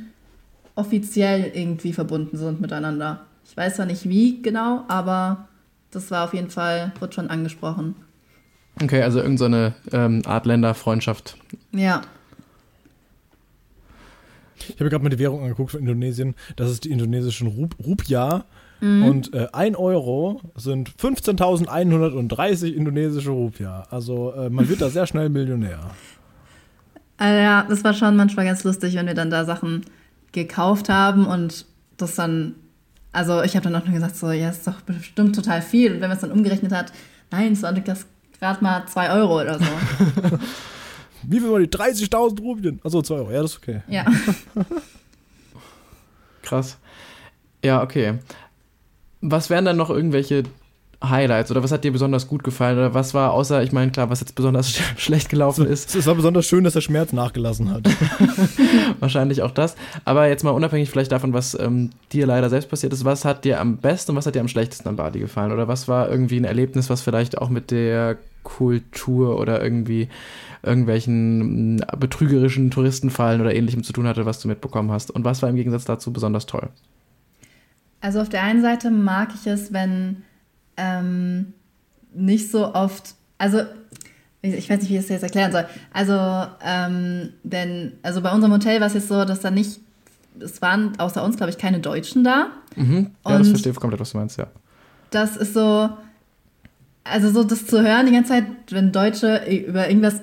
offiziell irgendwie verbunden sind miteinander. Ich weiß zwar nicht wie genau, aber das war auf jeden Fall, wird schon angesprochen. Okay, also irgendeine so ähm, Art Länderfreundschaft. Ja. Ich habe gerade mal die Währung angeguckt von Indonesien. Das ist die indonesischen Rup Rupia. Mhm. Und äh, 1 Euro sind 15.130 indonesische Rupia. Also äh, man wird da sehr schnell Millionär. Also ja, das war schon manchmal ganz lustig, wenn wir dann da Sachen gekauft haben und das dann, also ich habe dann auch nur gesagt, so, ja, ist doch bestimmt total viel. Und wenn man es dann umgerechnet hat, nein, es waren das gerade mal 2 Euro oder so. Wie viel waren die? 30.000 Rubien. Also 2 Euro, ja, das ist okay. Ja. Krass. Ja, okay. Was wären dann noch irgendwelche Highlights oder was hat dir besonders gut gefallen oder was war außer, ich meine, klar, was jetzt besonders sch schlecht gelaufen ist? Es war besonders schön, dass der Schmerz nachgelassen hat. Wahrscheinlich auch das. Aber jetzt mal unabhängig vielleicht davon, was ähm, dir leider selbst passiert ist, was hat dir am besten und was hat dir am schlechtesten an Bali gefallen? Oder was war irgendwie ein Erlebnis, was vielleicht auch mit der Kultur oder irgendwie irgendwelchen mm, betrügerischen Touristenfallen oder ähnlichem zu tun hatte, was du mitbekommen hast? Und was war im Gegensatz dazu besonders toll? Also auf der einen Seite mag ich es, wenn ähm, nicht so oft, also ich weiß nicht, wie ich das jetzt erklären soll. Also, ähm, denn, also bei unserem Hotel war es jetzt so, dass da nicht, es waren außer uns, glaube ich, keine Deutschen da. Mhm. Ja, das verstehe ich komplett, was du meinst, ja. Das ist so, also so das zu hören die ganze Zeit, wenn Deutsche über irgendwas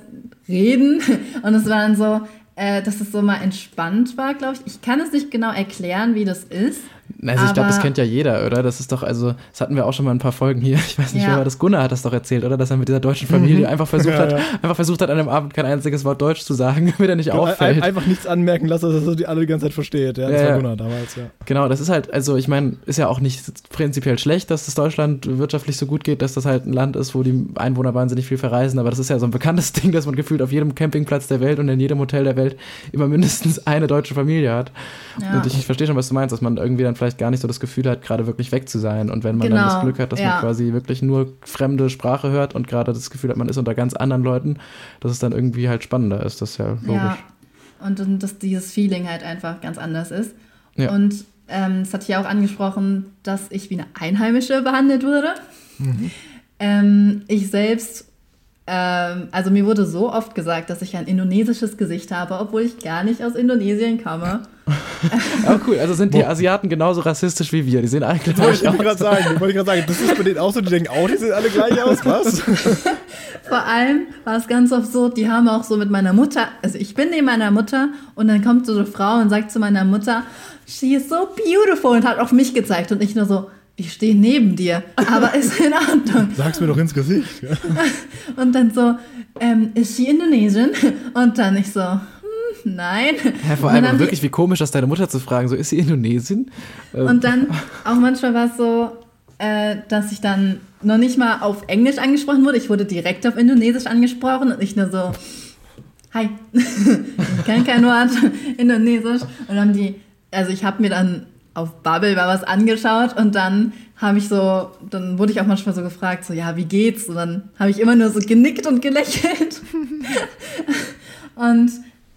reden und es war dann so, äh, dass es so mal entspannt war, glaube ich. Ich kann es nicht genau erklären, wie das ist. Also ich glaube, das kennt ja jeder, oder? Das ist doch, also, das hatten wir auch schon mal ein paar Folgen hier. Ich weiß nicht, ja. wer war das. Gunnar hat das doch erzählt, oder? Dass er mit dieser deutschen Familie mhm. einfach versucht ja, hat, ja. einfach versucht hat, an einem Abend kein einziges Wort Deutsch zu sagen, damit er nicht auffällt. Einfach nichts anmerken lassen, dass er die alle die ganze Zeit versteht. Ja, das war Gunnar damals, ja. Genau, das ist halt, also ich meine, ist ja auch nicht prinzipiell schlecht, dass das Deutschland wirtschaftlich so gut geht, dass das halt ein Land ist, wo die Einwohner wahnsinnig viel verreisen, aber das ist ja so ein bekanntes Ding, dass man gefühlt auf jedem Campingplatz der Welt und in jedem Hotel der Welt immer mindestens eine deutsche Familie hat. Und ich, ich verstehe schon, was du meinst, dass man irgendwie dann vielleicht gar nicht so das Gefühl hat, gerade wirklich weg zu sein. Und wenn man genau. dann das genau, Glück hat, dass ja. man quasi wirklich nur fremde Sprache hört und gerade das Gefühl hat, man ist unter ganz anderen Leuten, dass es dann irgendwie halt spannender ist. Das ist ja logisch. Ja. Und dass dieses Feeling halt einfach ganz anders ist. Ja. Und ähm, das hatte ich ja auch angesprochen, dass ich wie eine Einheimische behandelt wurde. Mhm. Ähm, ich selbst also mir wurde so oft gesagt, dass ich ein indonesisches Gesicht habe, obwohl ich gar nicht aus Indonesien komme. Aber cool, also sind die Asiaten genauso rassistisch wie wir. Die sehen alle gleich wollte aus. Ich gerade sagen, wollte ich gerade sagen, das ist bei denen auch so, die denken, oh, die sehen alle gleich aus, was? Vor allem war es ganz oft so, die haben auch so mit meiner Mutter, also ich bin neben meiner Mutter und dann kommt so eine Frau und sagt zu meiner Mutter, she is so beautiful und hat auf mich gezeigt und ich nur so, ich stehe neben dir, aber ist in Ordnung. Sag's mir doch ins Gesicht. Ja. Und dann so, ähm, ist sie Indonesien? Und dann ich so, hm, nein. Ja, vor allem wirklich, wie komisch, das deine Mutter zu fragen, so, ist sie Indonesien? Ähm. Und dann, auch manchmal war es so, äh, dass ich dann noch nicht mal auf Englisch angesprochen wurde, ich wurde direkt auf Indonesisch angesprochen und ich nur so, hi, ich kenne kein Wort Indonesisch. Und dann haben die, also ich habe mir dann auf Bubble mal was angeschaut und dann habe ich so, dann wurde ich auch manchmal so gefragt, so, ja, wie geht's? Und dann habe ich immer nur so genickt und gelächelt. und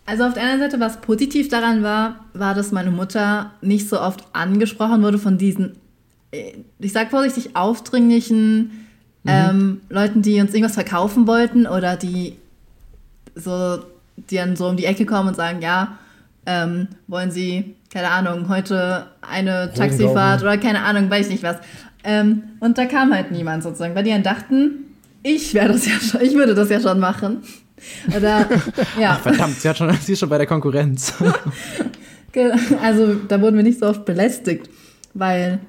also auf der einen Seite, was positiv daran war, war, dass meine Mutter nicht so oft angesprochen wurde von diesen, äh, ich sag vorsichtig, aufdringlichen mhm. ähm, Leuten, die uns irgendwas verkaufen wollten oder die so, die dann so um die Ecke kommen und sagen, ja, ähm, wollen Sie keine Ahnung, heute eine Taxifahrt oder keine Ahnung, weiß ich nicht was. Ähm, und da kam halt niemand sozusagen, weil die dann dachten, ich wäre das ja schon, ich würde das ja schon machen. Oder, ja. Ach, verdammt, sie, hat schon, sie ist schon bei der Konkurrenz. also da wurden wir nicht so oft belästigt, weil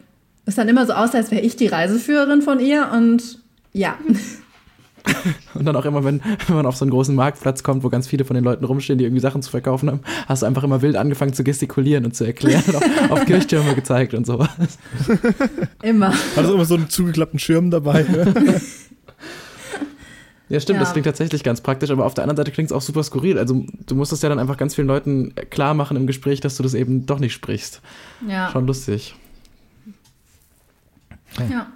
es dann immer so aussah, als wäre ich die Reiseführerin von ihr und ja. Und dann auch immer, wenn, wenn man auf so einen großen Marktplatz kommt, wo ganz viele von den Leuten rumstehen, die irgendwie Sachen zu verkaufen haben, hast du einfach immer wild angefangen zu gestikulieren und zu erklären und auf, auf Kirchtürme gezeigt und sowas. Immer. Hat du immer so einen zugeklappten Schirm dabei? Ja, stimmt, ja. das klingt tatsächlich ganz praktisch, aber auf der anderen Seite klingt es auch super skurril. Also du musst es ja dann einfach ganz vielen Leuten klar machen im Gespräch, dass du das eben doch nicht sprichst. Ja. Schon lustig. Ja.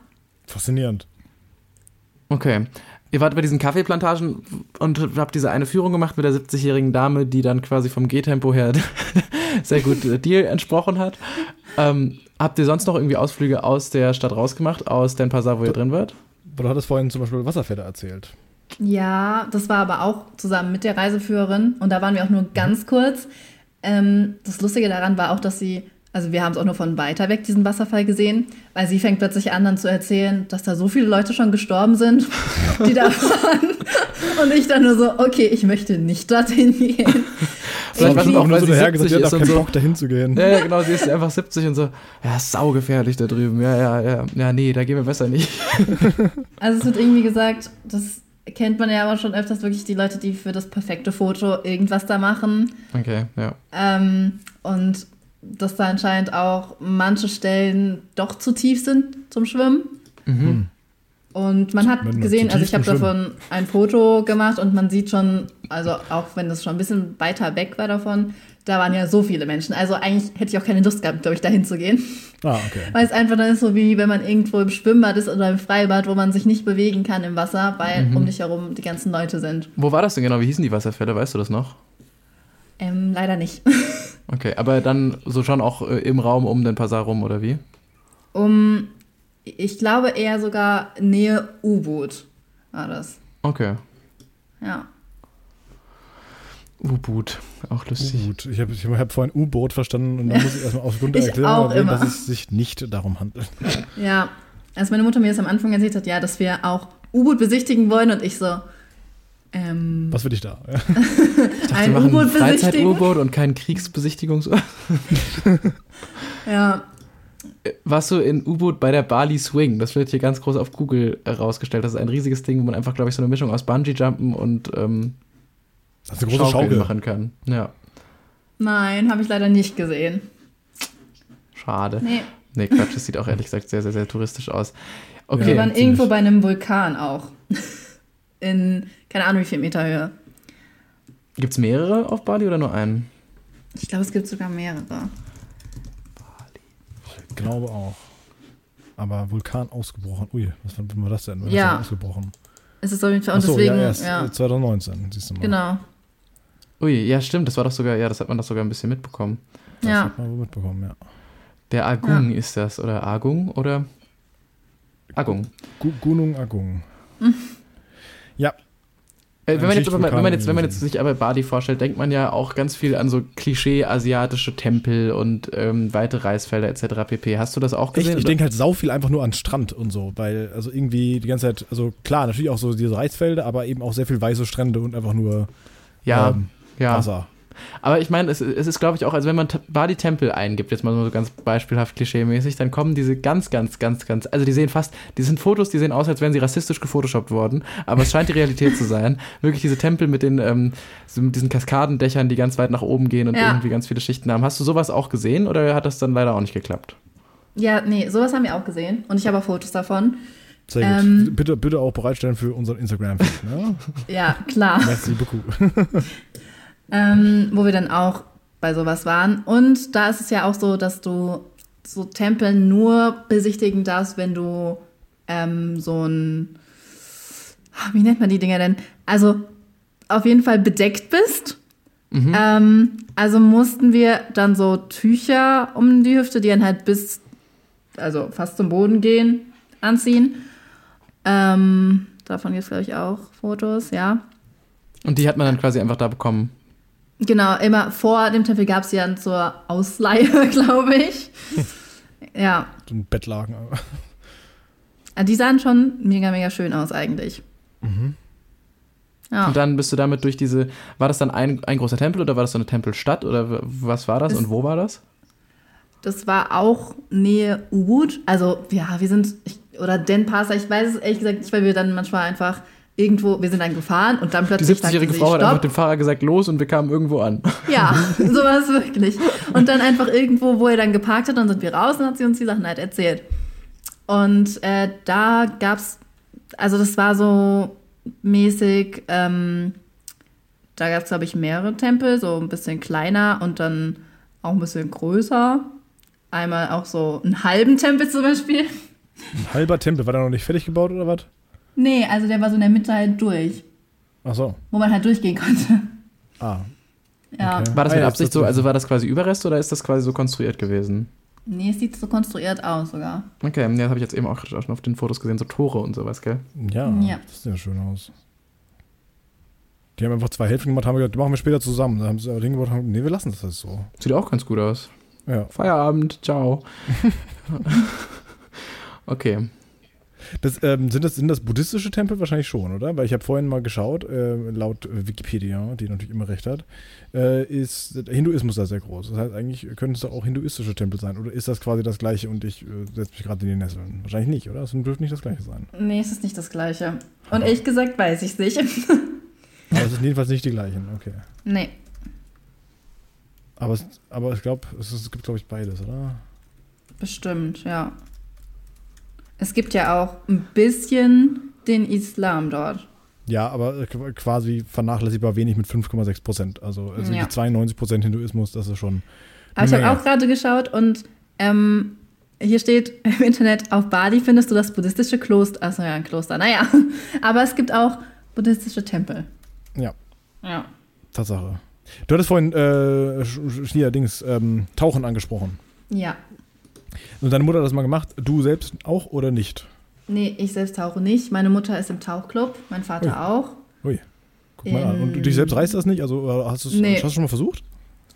Faszinierend. Okay. Ihr wart bei diesen Kaffeeplantagen und habt diese eine Führung gemacht mit der 70-jährigen Dame, die dann quasi vom Gehtempo her sehr gut äh, dir entsprochen hat. Ähm, habt ihr sonst noch irgendwie Ausflüge aus der Stadt rausgemacht, aus Den Pasar, wo ihr drin wart? Du hattest vorhin zum Beispiel Wasserfälle erzählt. Ja, das war aber auch zusammen mit der Reiseführerin und da waren wir auch nur ganz kurz. Ähm, das Lustige daran war auch, dass sie, also wir haben es auch nur von weiter weg, diesen Wasserfall gesehen, weil sie fängt plötzlich an dann zu erzählen, dass da so viele Leute schon gestorben sind, die da waren. Und ich dann nur so, okay, ich möchte nicht dorthin gehen. Vielleicht war es auch, weil so sie dahergesagt, 70 ihr habt ist auch und keinen so. Bock, dahin zu gehen. Ja, ja, genau, sie ist einfach 70 und so, ja, saugefährlich da drüben. Ja, ja, ja. Ja, nee, da gehen wir besser nicht. Also es wird irgendwie gesagt, das kennt man ja aber schon öfters wirklich die Leute, die für das perfekte Foto irgendwas da machen. Okay, ja. Ähm, und dass da anscheinend auch manche Stellen doch zu tief sind zum Schwimmen. Mhm. Und man hat man gesehen, also ich habe davon ein Foto gemacht und man sieht schon, also auch wenn das schon ein bisschen weiter weg war davon, da waren ja so viele Menschen. Also eigentlich hätte ich auch keine Lust gehabt, glaube ich, dahin zu gehen. Ah, okay. Weil es einfach dann ist so wie, wenn man irgendwo im Schwimmbad ist oder im Freibad, wo man sich nicht bewegen kann im Wasser, weil Mhm. um dich herum die ganzen Leute sind. Wo war das denn genau? Wie hießen die Wasserfälle? Weißt du das noch? Ähm, leider nicht. Okay, aber dann so schon auch äh, im Raum um den Pasar rum, oder wie? Um, ich glaube eher sogar Nähe U-Boot war das. Okay. Ja. U-Boot, auch lustig. U-Boot. Ich habe ich hab vorhin U-Boot verstanden und dann muss ich erstmal aus Grund Ich erklären, auch erwähnen, immer. dass es sich nicht darum handelt. Ja. Als meine Mutter mir das am Anfang erzählt hat, ja, dass wir auch U-Boot besichtigen wollen und ich so, ähm, Was für dich da? Ja. ein Wir machen U-Boot ein besichtigen. Freizeit-U-Boot und kein Kriegsbesichtigungs... Ja. Warst du in U-Boot bei der Bali Swing? Das wird hier ganz groß auf Google herausgestellt. Das ist ein riesiges Ding, wo man einfach, glaube ich, so eine Mischung aus Bungee-Jumpen und ähm, Das ist eine große Schaukeln Schaukel. machen kann. Ja, Nein, habe ich leider nicht gesehen. schade. Nee. Nee, Quatsch, das sieht auch ehrlich gesagt sehr, sehr, sehr touristisch aus. Wir Okay, waren ziemlich. irgendwo bei einem Vulkan auch. In, keine Ahnung, wie viel Meter Höhe. gibt's mehrere auf Bali oder nur einen? Ich glaube, es gibt sogar mehrere. Ich glaube auch. Aber Vulkan ausgebrochen. Ui, was war, das denn? Wann Ja. ausgebrochen? Es ist auf jeden Fall, und Achso, deswegen, ja, ja, erst äh, 2019, siehst du mal. genau. Ui, ja, stimmt, das war doch sogar, ja, das hat man doch sogar ein bisschen mitbekommen. Das Ja. hat man wohl mitbekommen, ja. Der Agung ist das, oder Agung, oder? Agung. Gu Gunung Agung. Ja, wenn, man jetzt, aber, wenn, man jetzt, wenn man jetzt sich aber Bali vorstellt, denkt man ja auch ganz viel an so Klischee-asiatische Tempel und ähm, weite Reisfelder etc. pp. Hast du das auch echt, gesehen? ich oder? denke halt sau viel einfach nur an Strand und so, weil, also irgendwie die ganze Zeit, also klar, natürlich auch so diese Reisfelder, aber eben auch sehr viel weiße Strände und einfach nur ja, ähm, ja. Wasser. Aber ich meine, es, es ist, glaube ich, auch, also wenn man T- Bali-Tempel eingibt, jetzt mal so ganz beispielhaft klischee-mäßig, dann kommen diese ganz, ganz, ganz, ganz, also die sehen fast, die sind Fotos, die sehen aus, als wären sie rassistisch gefotoshoppt worden, aber es scheint die Realität zu sein. Wirklich diese Tempel mit den, ähm, so mit diesen Kaskadendächern, die ganz weit nach oben gehen und Ja. irgendwie ganz viele Schichten haben. Hast du sowas auch gesehen oder hat das dann leider auch nicht geklappt? Ja, nee, sowas haben wir auch gesehen. Und ich habe auch Fotos davon. Sehr gut. Ähm. bitte, bitte auch bereitstellen für unseren Instagram-Feed, ne? Ja, klar. Merci beaucoup. ähm, wo wir dann auch bei sowas waren. Und da ist es ja auch so, dass du so Tempel nur besichtigen darfst, wenn du ähm, so ein, ah, wie nennt man die Dinger denn? Also auf jeden Fall bedeckt bist. Mhm. Ähm, also mussten wir dann so Tücher um die Hüfte, die dann halt bis, also fast zum Boden gehen, anziehen. Ähm, davon gibt es, glaube ich, auch Fotos, ja. Und die hat man dann quasi einfach da bekommen. Genau, immer vor dem Tempel gab es ja zur Ausleihe, glaube ich. ja, So ein Bettlaken. Also die sahen schon mega, mega schön aus eigentlich. Ja, Und dann bist du damit durch diese, war das dann ein, ein großer Tempel oder war das so eine Tempelstadt oder was war das Es- und wo war das? das war auch Nähe Ubud. Also ja, wir sind, ich, oder Den Passer, ich weiß es ehrlich gesagt nicht, weil wir dann manchmal einfach irgendwo, wir sind dann gefahren und dann Die plötzlich sagte 70-jährige sie, Frau hat einfach dem Fahrer gesagt, los und wir kamen irgendwo an. Ja, so war es wirklich. Und dann einfach irgendwo, wo er dann geparkt hat, dann sind wir raus und hat sie uns die Sachen halt erzählt. Und äh, da gab's, also das war so mäßig, ähm, da gab's glaube ich, mehrere Tempel, so ein bisschen kleiner und dann auch ein bisschen größer. Einmal auch so einen halben Tempel zum Beispiel. Ein halber Tempel, war der noch nicht fertig gebaut oder was? Nee, also der war so in der Mitte halt durch, Ach so. wo man halt durchgehen konnte. Ah. Ja. Okay. War das Ah, mit ja, Absicht so, also war das quasi Überrest oder ist das quasi so konstruiert gewesen? Nee, es sieht so konstruiert aus sogar. Okay, ja, das habe ich jetzt eben auch schon auf den Fotos gesehen, so Tore und sowas, gell? Ja, Ja. das sieht ja schön aus. Die haben einfach zwei Hälften gemacht, haben gesagt, die machen wir später zusammen. Dann haben sie aber hingebaut, haben, nee, wir lassen das jetzt so. Sieht auch ganz gut aus. Ja. Feierabend, ciao. okay. Das, ähm, sind, das, sind das buddhistische Tempel? Wahrscheinlich schon, oder? Weil ich habe vorhin mal geschaut, äh, laut Wikipedia, die natürlich immer recht hat, äh, ist der Hinduismus da sehr groß. Das heißt, eigentlich könnten es doch auch hinduistische Tempel sein. Oder ist das quasi das gleiche und ich äh, setze mich gerade in die Nesseln? Wahrscheinlich nicht, oder? Es dürfte nicht das gleiche sein. Nee, es ist nicht das gleiche. Und ehrlich gesagt weiß ich es nicht. Aber es sind jedenfalls nicht die gleichen, okay. nee. Aber, es, aber ich glaube, es, es gibt, glaube ich, beides, oder? Bestimmt, ja. Es gibt ja auch ein bisschen den Islam dort. Ja, aber äh, qu- quasi vernachlässigbar wenig mit 5,6 Prozent. Also, also Ja. die 92 Prozent Hinduismus, das ist schon. Aber ich habe auch gerade geschaut und ähm, hier steht im Internet, auf Bali findest du das buddhistische Kloster. Achso, ja, ein Kloster, naja. Aber es gibt auch buddhistische Tempel. Ja. Ja. Tatsache. Du hattest vorhin äh, hier Dings ähm, Tauchen angesprochen. Ja. Und deine Mutter hat das mal gemacht. Du selbst auch oder nicht? Nee, ich selbst tauche nicht. Meine Mutter ist im Tauchclub, mein Vater Ui. auch. Ui. Guck mal an. Und Ähm, dich selbst reißt das nicht? Also äh, hast du es nee. du schon mal versucht?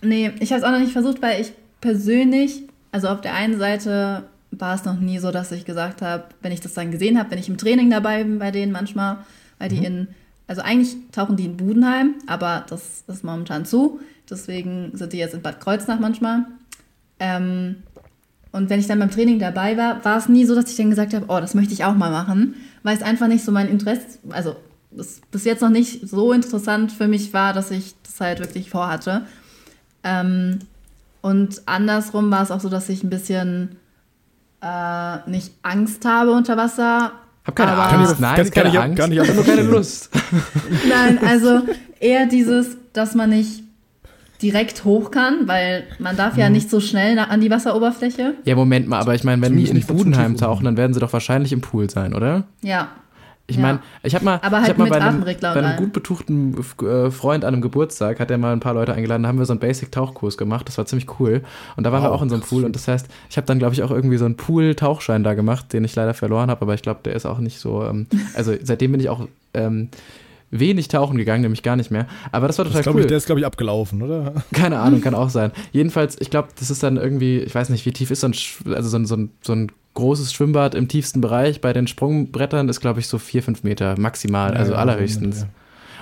Nee, ich habe es auch noch nicht versucht, weil ich persönlich, also auf der einen Seite war es noch nie so, dass ich gesagt habe, wenn ich das dann gesehen habe, wenn ich im Training dabei bin bei denen manchmal, weil die in, also eigentlich tauchen die in Budenheim, aber das ist momentan zu. Deswegen sind die jetzt in Bad Kreuznach manchmal. Ähm, und wenn ich dann beim Training dabei war, war es nie so, dass ich dann gesagt habe, oh, das möchte ich auch mal machen, weil es einfach nicht so mein Interesse, also es bis jetzt noch nicht so interessant für mich war, dass ich das halt wirklich vorhatte. Ähm, und andersrum war es auch so, dass ich ein bisschen äh, nicht Angst habe unter Wasser. Hab keine Aber- Angst. Kann ich- Nein, kann- keine kann ich- Angst. kann ich ich habe nur keine. Lust. Nein, also eher dieses, dass man nicht direkt hoch kann, weil man darf Mhm. ja nicht so schnell an die Wasseroberfläche. Ja, Moment mal, aber ich meine, wenn die in Budenheim tauchen, dann werden sie doch wahrscheinlich im Pool sein, oder? Ja. Ich Ja. meine, ich habe mal, Aber ich halt hab mal mit bei einem, bei einem gut betuchten äh, Freund an einem Geburtstag, hat er mal ein paar Leute eingeladen, da haben wir so einen Basic-Tauchkurs gemacht, das war ziemlich cool. Und da waren wir Wow, auch in so einem. Pool und das heißt, ich habe dann, glaube ich, auch irgendwie so einen Pool-Tauchschein da gemacht, den ich leider verloren habe, aber ich glaube, der ist auch nicht so, ähm, also seitdem bin ich auch ähm, wenig tauchen gegangen, nämlich gar nicht mehr. Aber das war Das total glaub cool. ich, der ist, glaube ich, abgelaufen, oder? Keine Ahnung, kann auch sein. Jedenfalls, ich glaube, das ist dann irgendwie, ich weiß nicht, wie tief ist so ein, also so ein, so ein, so ein großes Schwimmbad im tiefsten Bereich. Bei den Sprungbrettern ist, glaube ich, so vier, fünf Meter maximal, also Ja, allerhöchstens. so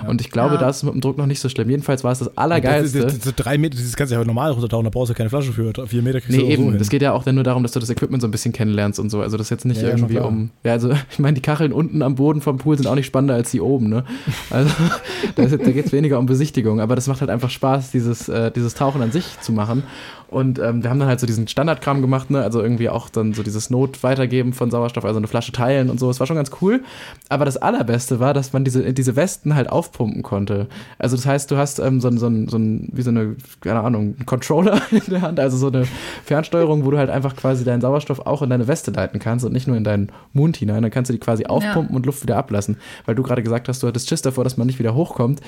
Ja. Und ich glaube, Ja. da ist es mit dem Druck noch nicht so schlimm. Jedenfalls war es das Allergeilste. Das, das, das, das drei Meter, das kannst du ja normal runtertauchen, da brauchst du keine Flasche für. Vier Meter kriegst Nee, du eben. so hin. das geht ja auch dann nur darum, dass du das Equipment so ein bisschen kennenlernst und so. Also das ist jetzt nicht Ja, irgendwie um. Ja, also ich meine, die Kacheln unten am Boden vom Pool sind auch nicht spannender als die oben, ne? Also da, da geht es weniger um Besichtigung, aber das macht halt einfach Spaß, dieses, äh, dieses Tauchen an sich zu machen. Und ähm, wir haben dann halt so diesen Standardkram gemacht, ne? Also irgendwie auch dann so dieses Not-Weitergeben von Sauerstoff, also eine Flasche teilen und so. Das war schon ganz cool. Aber das Allerbeste war, dass man diese, diese Westen halt aufpumpen konnte. Also das heißt, du hast ähm, so, ein- so, ein- so, ein- wie so eine, keine Ahnung, einen Controller in der Hand, also so eine Fernsteuerung, wo du halt einfach quasi deinen Sauerstoff auch in deine Weste leiten kannst und nicht nur in deinen Mund hinein. Dann kannst du die quasi aufpumpen und Luft wieder ablassen. Weil du gerade gesagt hast, du hattest Schiss davor, dass man nicht wieder hochkommt.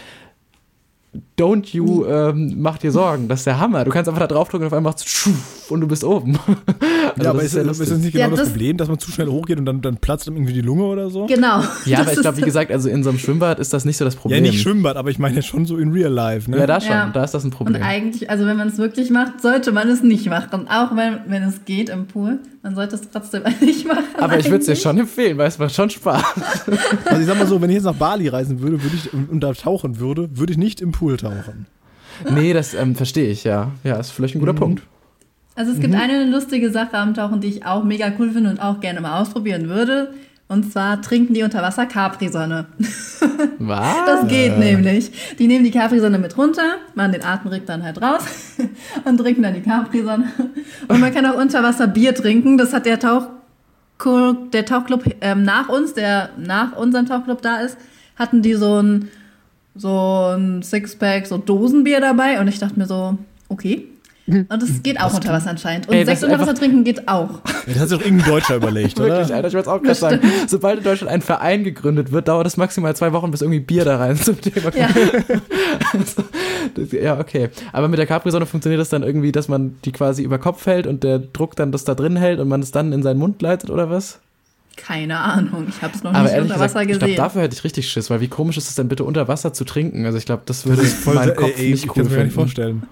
Don't you, ähm, mach dir Sorgen, das ist der Hammer. Du kannst einfach da draufdrücken und auf einmal macht's tschuff und du bist oben. Also ja, aber das ist, sehr ist, ist das nicht genau Ja, das, das- Problem, dass man zu schnell hochgeht und dann, dann platzt ihm irgendwie die Lunge oder so? Genau. Ja, aber ich glaube, wie gesagt, also in so einem Schwimmbad ist das nicht so das Ja, Problem. nicht Schwimmbad, aber ich meine schon so in real life, ne? Ja, da schon, Ja. da ist das ein Und Problem. eigentlich, also wenn man es wirklich macht, sollte man es nicht machen. Auch wenn, wenn es geht im Pool, man sollte es trotzdem nicht machen. Aber ich würde es dir schon empfehlen, weil es macht schon Spaß. Also ich sag mal so, wenn ich jetzt nach Bali reisen würde, würde ich und, und da tauchen würde, würde ich nicht im Pool tauchen. nee, das ähm, verstehe ich, ja. Ja, ist vielleicht ein guter Mhm. Punkt. Also es gibt eine lustige Sache am Tauchen, die ich auch mega cool finde und auch gerne mal ausprobieren würde. Und zwar trinken die unter Wasser Capri-Sonne. Was? Das geht nämlich. Die nehmen die Capri-Sonne mit runter, machen den Atemrig dann halt raus und trinken dann die Capri-Sonne. Und man kann auch unter Wasser Bier trinken. Das hat der Tauch der Tauchclub ähm, nach uns, der nach unserem Tauchclub da ist, hatten die so ein, so ein Sixpack, so Dosenbier dabei. Und ich dachte mir so, okay. Und es geht auch unter Wasser anscheinend. Und Ey, Sekt das unter Wasser trinken geht auch. Das hat sich doch irgendein Deutscher überlegt, Wirklich, oder? Alter, ich wollte es auch gerade sagen. Sobald in Deutschland ein Verein gegründet wird, dauert es maximal zwei Wochen, bis irgendwie Bier da rein zum Thema kommt. Ja. Also, das, ja, okay. Aber mit der Capri-Sonne funktioniert das dann irgendwie, dass man die quasi über Kopf hält und der Druck dann das da drin hält und man es dann in seinen Mund leitet oder was? Keine Ahnung, ich habe es noch Aber nicht ehrlich unter gesagt, Wasser ich glaube, gesehen. dafür hätte ich richtig Schiss, weil wie komisch ist es denn bitte unter Wasser zu trinken? Also ich glaube, das würde Voll mein sehr- Kopf ey, nicht ich cool kann es mir nicht finden. vorstellen.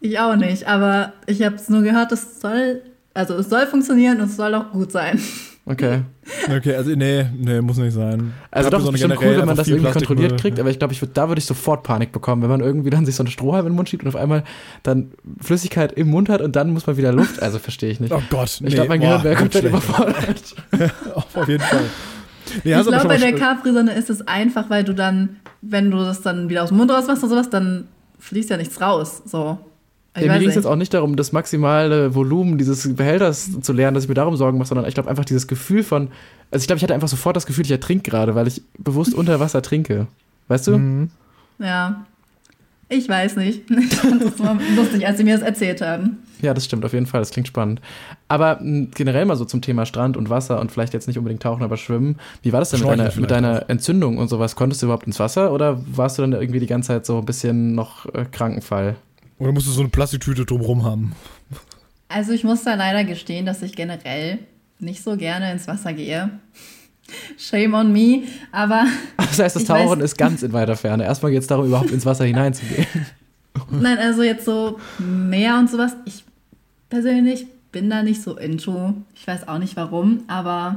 Ich auch nicht, aber ich habe es nur gehört, es soll, also es soll funktionieren und es soll auch gut sein. Okay. Okay, also nee, nee, muss nicht sein. Also doch, ist bestimmt cool, wenn man das irgendwie Plastikmüll. kontrolliert kriegt, aber ich glaube, ich würd, da würde ich sofort Panik bekommen, wenn man irgendwie dann sich so eine Strohhalme in den Mund schiebt und auf einmal dann Flüssigkeit im Mund hat und dann muss man wieder Luft. Also verstehe ich nicht. Oh Gott, nee. ich glaube, mein Gehirn wäre ganz komplett überfordert. Auf jeden Fall. Nee, ich glaube, bei der Capri-Sonne ist es einfach, weil du dann, wenn du das dann wieder aus dem Mund rausmachst oder sowas, dann fließt ja nichts raus. So. Ja, mir ging es jetzt auch nicht darum, das maximale Volumen dieses Behälters zu lernen, dass ich mir darum Sorgen mache, sondern ich glaube einfach dieses Gefühl von, also ich glaube, ich hatte einfach sofort das Gefühl, ich ertrinke gerade, weil ich bewusst unter Wasser trinke. Weißt du? Mhm. Ja. Ich weiß nicht. Ich fand das war lustig, als sie mir das erzählt haben. Ja, das stimmt auf jeden Fall, das klingt spannend. Aber mh, generell mal so zum Thema Strand und Wasser und vielleicht jetzt nicht unbedingt tauchen, aber schwimmen. Wie war das denn mit deiner, mit deiner Entzündung und sowas? Konntest du überhaupt ins Wasser oder warst du dann irgendwie die ganze Zeit so ein bisschen noch äh, Krankenfall? Oder musst du so eine Plastiktüte drumrum haben? Also ich muss da leider gestehen, dass ich generell nicht so gerne ins Wasser gehe. Shame on me, aber Das heißt, das Tauchen weiß- ist ganz in weiter Ferne. Erstmal geht es darum, überhaupt ins Wasser hineinzugehen. nein, also jetzt so Meer und sowas. Ich persönlich bin da nicht so into. Ich weiß auch nicht warum, aber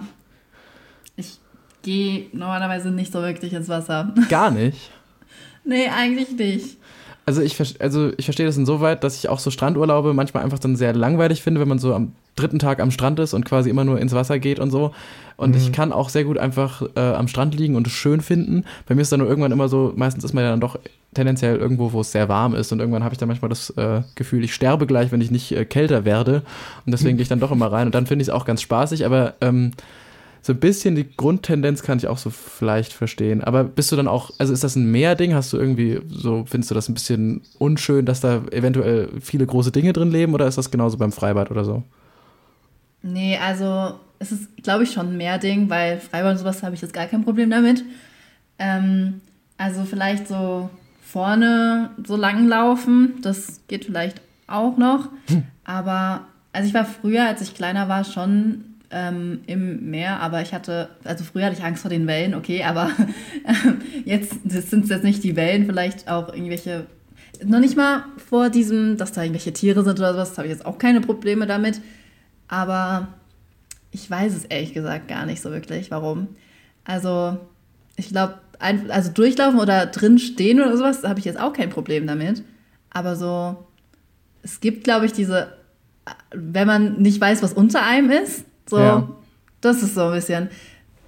ich gehe normalerweise nicht so wirklich ins Wasser. Gar nicht. nee, eigentlich nicht. Also ich, also ich verstehe das insoweit, dass ich auch so Strandurlaube manchmal einfach dann sehr langweilig finde, wenn man so am dritten Tag am Strand ist und quasi immer nur ins Wasser geht und so. Und ich kann auch sehr gut einfach äh, am Strand liegen und es schön finden. Bei mir ist dann nur irgendwann immer so, meistens ist man ja dann doch tendenziell irgendwo, wo es sehr warm ist und irgendwann habe ich dann manchmal das äh, Gefühl, ich sterbe gleich, wenn ich nicht äh, kälter werde. Und deswegen gehe ich dann doch immer rein und dann finde ich es auch ganz spaßig, aber ähm, so ein bisschen die Grundtendenz kann ich auch so vielleicht verstehen. Aber bist du dann auch, also ist das ein Meerding? Hast du irgendwie so, findest du das ein bisschen unschön, dass da eventuell viele große Dinge drin leben oder ist das genauso beim Freibad oder so? Nee, also es ist, glaube ich, schon mehr Ding, weil Freibad und sowas habe ich jetzt gar kein Problem damit. Ähm, also vielleicht so vorne so lang laufen, das geht vielleicht auch noch. Aber also ich war früher, als ich kleiner war, schon ähm, im Meer, aber ich hatte, also früher hatte ich Angst vor den Wellen, okay, aber jetzt sind es jetzt nicht die Wellen, vielleicht auch irgendwelche, noch nicht mal vor diesem, dass da irgendwelche Tiere sind oder sowas, habe ich jetzt auch keine Probleme damit. Aber ich weiß es ehrlich gesagt gar nicht so wirklich, warum. Also, ich glaube, also durchlaufen oder drin stehen oder sowas, habe ich jetzt auch kein Problem damit. Aber so, es gibt, glaube ich, diese, wenn man nicht weiß, was unter einem ist, so, Ja. das ist so ein bisschen,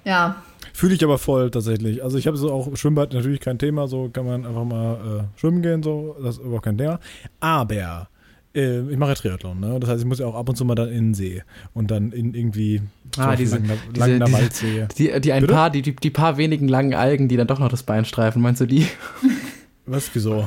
ja, Fühle ich aber voll tatsächlich. Also ich habe so auch Schwimmbad natürlich kein Thema, so kann man einfach mal äh, schwimmen gehen, so, das ist überhaupt kein Thema. Aber äh, ich mache ja Triathlon, ne? Das heißt, ich muss ja auch ab und zu mal dann in den See und dann in irgendwie Ah, diese- Langner, diese- Langner diese- Waldsee. Die, die ein Bitte? paar, die, die, die paar wenigen langen Algen, die dann doch noch das Bein streifen, meinst du die? Was, wieso?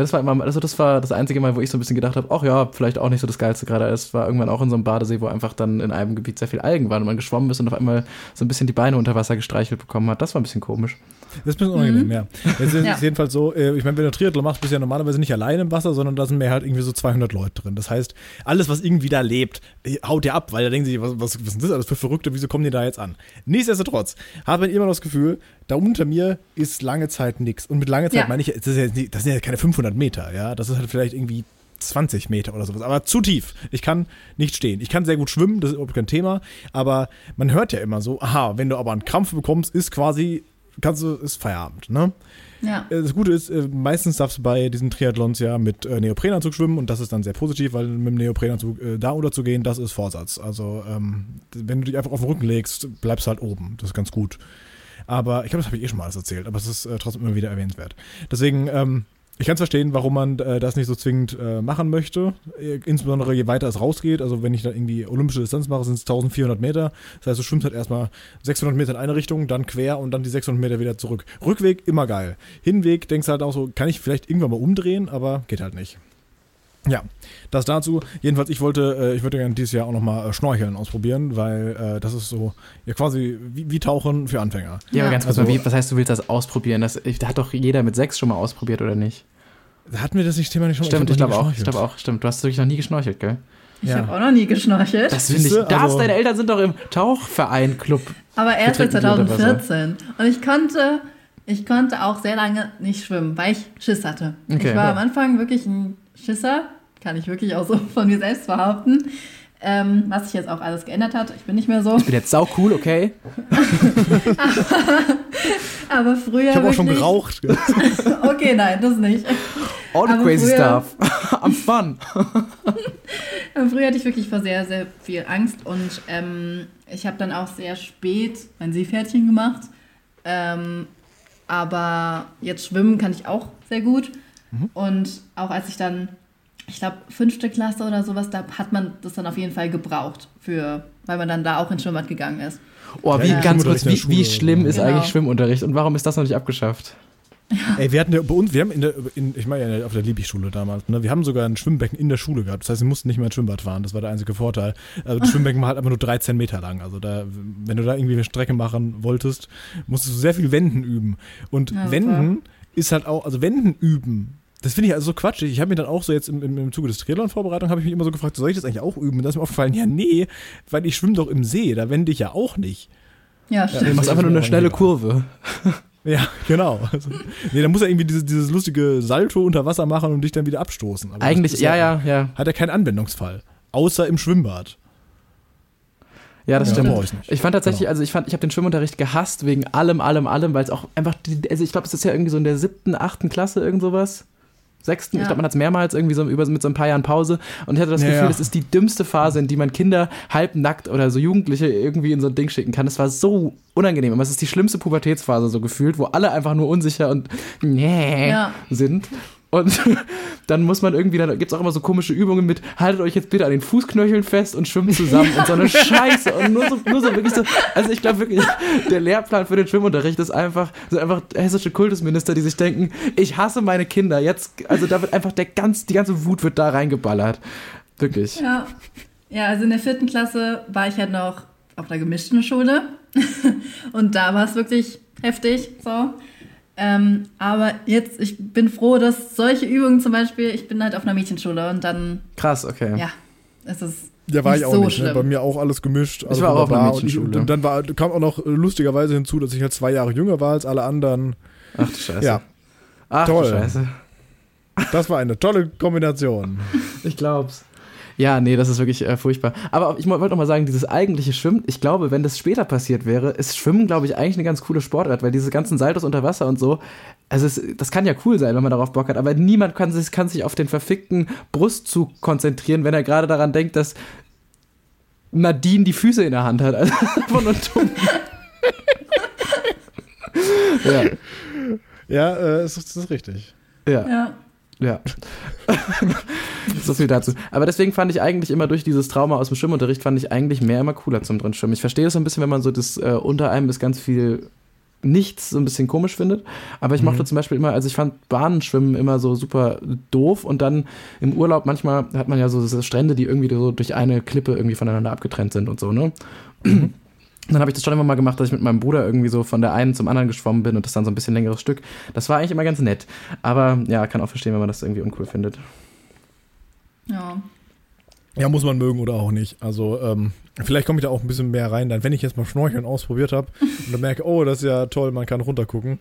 Das war immer, also das war das einzige Mal, wo ich so ein bisschen gedacht habe, ach ja, vielleicht auch nicht so das Geilste gerade. Es war irgendwann auch in so einem Badesee, wo einfach dann in einem Gebiet sehr viel Algen waren und man geschwommen ist und auf einmal so ein bisschen die Beine unter Wasser gestreichelt bekommen hat. Das war ein bisschen komisch. Das ist ein bisschen unangenehm, ja. Es ist Ja. jedenfalls so, äh, ich meine, wenn du Triathlon machst, bist du ja normalerweise nicht allein im Wasser, sondern da sind mehr halt irgendwie so 200 Leute drin. Das heißt, alles, was irgendwie da lebt, äh, haut dir ab, weil da denken sie, was, was, was ist das alles für Verrückte, wieso kommen die da jetzt an? Nichtsdestotrotz habe ich immer noch das Gefühl, da unter mir ist lange Zeit nichts. Und mit lange Zeit Ja. meine ich, das, ja, nicht- das sind ja keine 500 Meter, ja. Das ist halt vielleicht irgendwie 20 Meter oder sowas, aber zu tief. Ich kann nicht stehen. Ich kann sehr gut schwimmen, das ist überhaupt kein Thema, aber man hört ja immer so, aha, wenn du aber einen Krampf bekommst, ist quasi, kannst du, ist Feierabend, ne? ja. Äh, Das Gute ist, äh, meistens darfst du bei diesen Triathlons ja mit äh, Neoprenanzug schwimmen und das ist dann sehr positiv, weil mit dem Neoprenanzug äh, da oder zu gehen, das ist Vorsatz. Also ähm, wenn du dich einfach auf den Rücken legst, bleibst du halt oben. Das ist ganz gut. Aber ich glaube, das habe ich eh schon mal alles erzählt, aber es ist äh, trotzdem immer wieder erwähnenswert. Deswegen, ähm, ich kann es verstehen, warum man äh, das nicht so zwingend äh, machen möchte. Äh, insbesondere je weiter es rausgeht. Also wenn ich da irgendwie olympische Distanz mache, sind es 1400 Meter. Das heißt, du schwimmst halt erstmal 600 Meter in eine Richtung, dann quer und dann die 600 Meter wieder zurück. Rückweg immer geil. Hinweg denkst du halt auch so, kann ich vielleicht irgendwann mal umdrehen, aber geht halt nicht. Ja, das dazu. Jedenfalls, ich wollte, äh, ich würde gerne dieses Jahr auch nochmal äh, Schnorcheln ausprobieren, weil äh, das ist so, ja quasi wie, wie Tauchen für Anfänger. Ja, aber ganz kurz Also- mal, wie, was heißt, du willst das ausprobieren? Das ich- hat doch jeder mit sechs schon mal ausprobiert, oder nicht? Hatten wir das nicht Thema nicht schon? Stimmt, ich noch glaube auch. Ich glaube auch, stimmt. Du hast wirklich noch nie geschnorchelt, gell? Ich Ja. habe auch noch nie geschnorchelt. Das finde ich. Das, also- deine Eltern sind doch im Tauchverein Club. Aber erst seit Betreten die unter Wasser. 2014. Und ich konnte, ich konnte auch sehr lange nicht schwimmen, weil ich Schiss hatte. Okay. ich war Ja. am Anfang wirklich ein Schisser, kann ich wirklich auch so von mir selbst behaupten. Ähm, was sich jetzt auch alles geändert hat. Ich bin nicht mehr so. Ich bin jetzt sau cool, okay? Aber früher. Ich habe auch schon geraucht. Okay, nein, das nicht. All the Aber crazy früher- stuff. I'm fun. Aber früher hatte ich wirklich vor sehr, sehr viel Angst und ähm, ich habe dann auch sehr spät mein Seepferdchen gemacht. Ähm, aber jetzt schwimmen kann ich auch sehr gut. Und auch als ich dann, ich glaube, fünfte Klasse oder sowas, da hat man das dann auf jeden Fall gebraucht, für, weil man dann da auch ins Schwimmbad gegangen ist. Oh, wie Ja. ganz kurz, wie, wie schlimm ist Genau. eigentlich Schwimmunterricht und warum ist das noch nicht abgeschafft? Ey, wir hatten ja bei uns, wir haben in der, in, ich meine ja auf der Liebig-Schule damals, ne, wir haben sogar ein Schwimmbecken in der Schule gehabt. Das heißt, wir mussten nicht mehr ins Schwimmbad fahren. Das war der einzige Vorteil. Also das Schwimmbecken war halt einfach nur 13 Meter lang. Also da, wenn du da irgendwie eine Strecke machen wolltest, musstest du sehr viel Wenden üben. Und Ja. Wenden ist halt auch, also Wenden üben. Das finde ich also so quatschig. Ich habe mir dann auch so jetzt im, im, im Zuge des Triathlon-Vorbereitung habe ich mich immer so gefragt, soll ich das eigentlich auch üben? Und da ist mir aufgefallen, ja, nee, weil ich schwimme doch im See, da wende ich ja auch nicht. Ja, Du stimmt. machst einfach nur eine schnelle Kurve. Ja, genau. Also, nee, da muss er irgendwie dieses, dieses lustige Salto unter Wasser machen und dich dann wieder abstoßen. Aber Eigentlich, ja, ja, ja. Hat er keinen Anwendungsfall. Außer im Schwimmbad. Ja, das Ja, stimmt. ich. Ich fand tatsächlich, Genau. also ich fand, ich habe den Schwimmunterricht gehasst wegen allem, allem, allem, weil es auch einfach, also ich glaube, es ist ja irgendwie so in der siebten, achten Klasse irgend sowas. Sechsten, Ja. ich glaube, man hat es mehrmals irgendwie so über, mit so ein paar Jahren Pause und ich hatte das Ja, Gefühl, ja. das ist die dümmste Phase, in die man Kinder halbnackt oder so Jugendliche irgendwie in so ein Ding schicken kann. Das war so unangenehm. Aber es ist die schlimmste Pubertätsphase so gefühlt, wo alle einfach nur unsicher und nee Ja. sind. Und dann muss man irgendwie, dann gibt es auch immer so komische Übungen mit, haltet euch jetzt bitte an den Fußknöcheln fest und schwimmt zusammen und so eine Scheiße. Und nur so, nur so wirklich so, also ich glaube wirklich, der Lehrplan für den Schwimmunterricht ist einfach, so einfach hessische Kultusminister, die sich denken, ich hasse meine Kinder. Jetzt, also da wird einfach der ganz, die ganze Wut wird da reingeballert. Wirklich. Ja. ja, also in der vierten Klasse war ich halt noch auf der gemischten Schule. Und da war es wirklich heftig. So. Ähm, aber jetzt, ich bin froh, dass solche Übungen zum Beispiel, ich bin halt auf einer Mädchenschule und dann, Krass, okay. ja, es ist Ja, war nicht ich auch so nicht. Ne? schlimm. Bei mir auch alles gemischt. alles war auch auf einer wunderbar. Und ich- Mädchenschule. Und dann war, kam auch noch äh, lustigerweise hinzu, dass ich halt zwei Jahre jünger war als alle anderen. Ach du Scheiße. Ja, Ach toll. du Scheiße. das war eine tolle Kombination. Ich glaub's. Ja, nee, das ist wirklich äh, furchtbar. Aber ich wollte noch mal sagen, dieses eigentliche Schwimmen, ich glaube, wenn das später passiert wäre, ist Schwimmen, glaube ich, eigentlich eine ganz coole Sportart, weil diese ganzen Saltos unter Wasser und so, also es, das kann ja cool sein, wenn man darauf Bock hat, aber niemand kann sich, kann sich auf den verfickten Brustzug konzentrieren, wenn er gerade daran denkt, dass Nadine die Füße in der Hand hat. Also einfach nur dumm. ja, Ja, äh, das, ist, das ist richtig. ja. ja. Ja. so viel dazu. Aber deswegen fand ich eigentlich immer durch dieses Trauma aus dem Schwimmunterricht, fand ich eigentlich mehr immer cooler zum drin schwimmen. Ich verstehe es so ein bisschen, wenn man so das äh, unter einem ist ganz viel nichts so ein bisschen komisch findet. Aber ich mochte zum Beispiel immer, also ich fand Bahnenschwimmen immer so super doof und dann im Urlaub manchmal hat man ja so Strände, die irgendwie so durch eine Klippe irgendwie voneinander abgetrennt sind und so, ne? Und dann habe ich das schon immer mal gemacht, dass ich mit meinem Bruder irgendwie so von der einen zum anderen geschwommen bin und das dann so ein bisschen längeres Stück. Das war eigentlich immer ganz nett. Aber ja, kann auch verstehen, wenn man das irgendwie uncool findet. ja. Ja, muss man mögen oder auch nicht. Also, ähm, vielleicht komme ich da auch ein bisschen mehr rein, dann, wenn ich jetzt mal Schnorcheln ausprobiert habe und dann merke, oh, das ist ja toll, man kann runtergucken.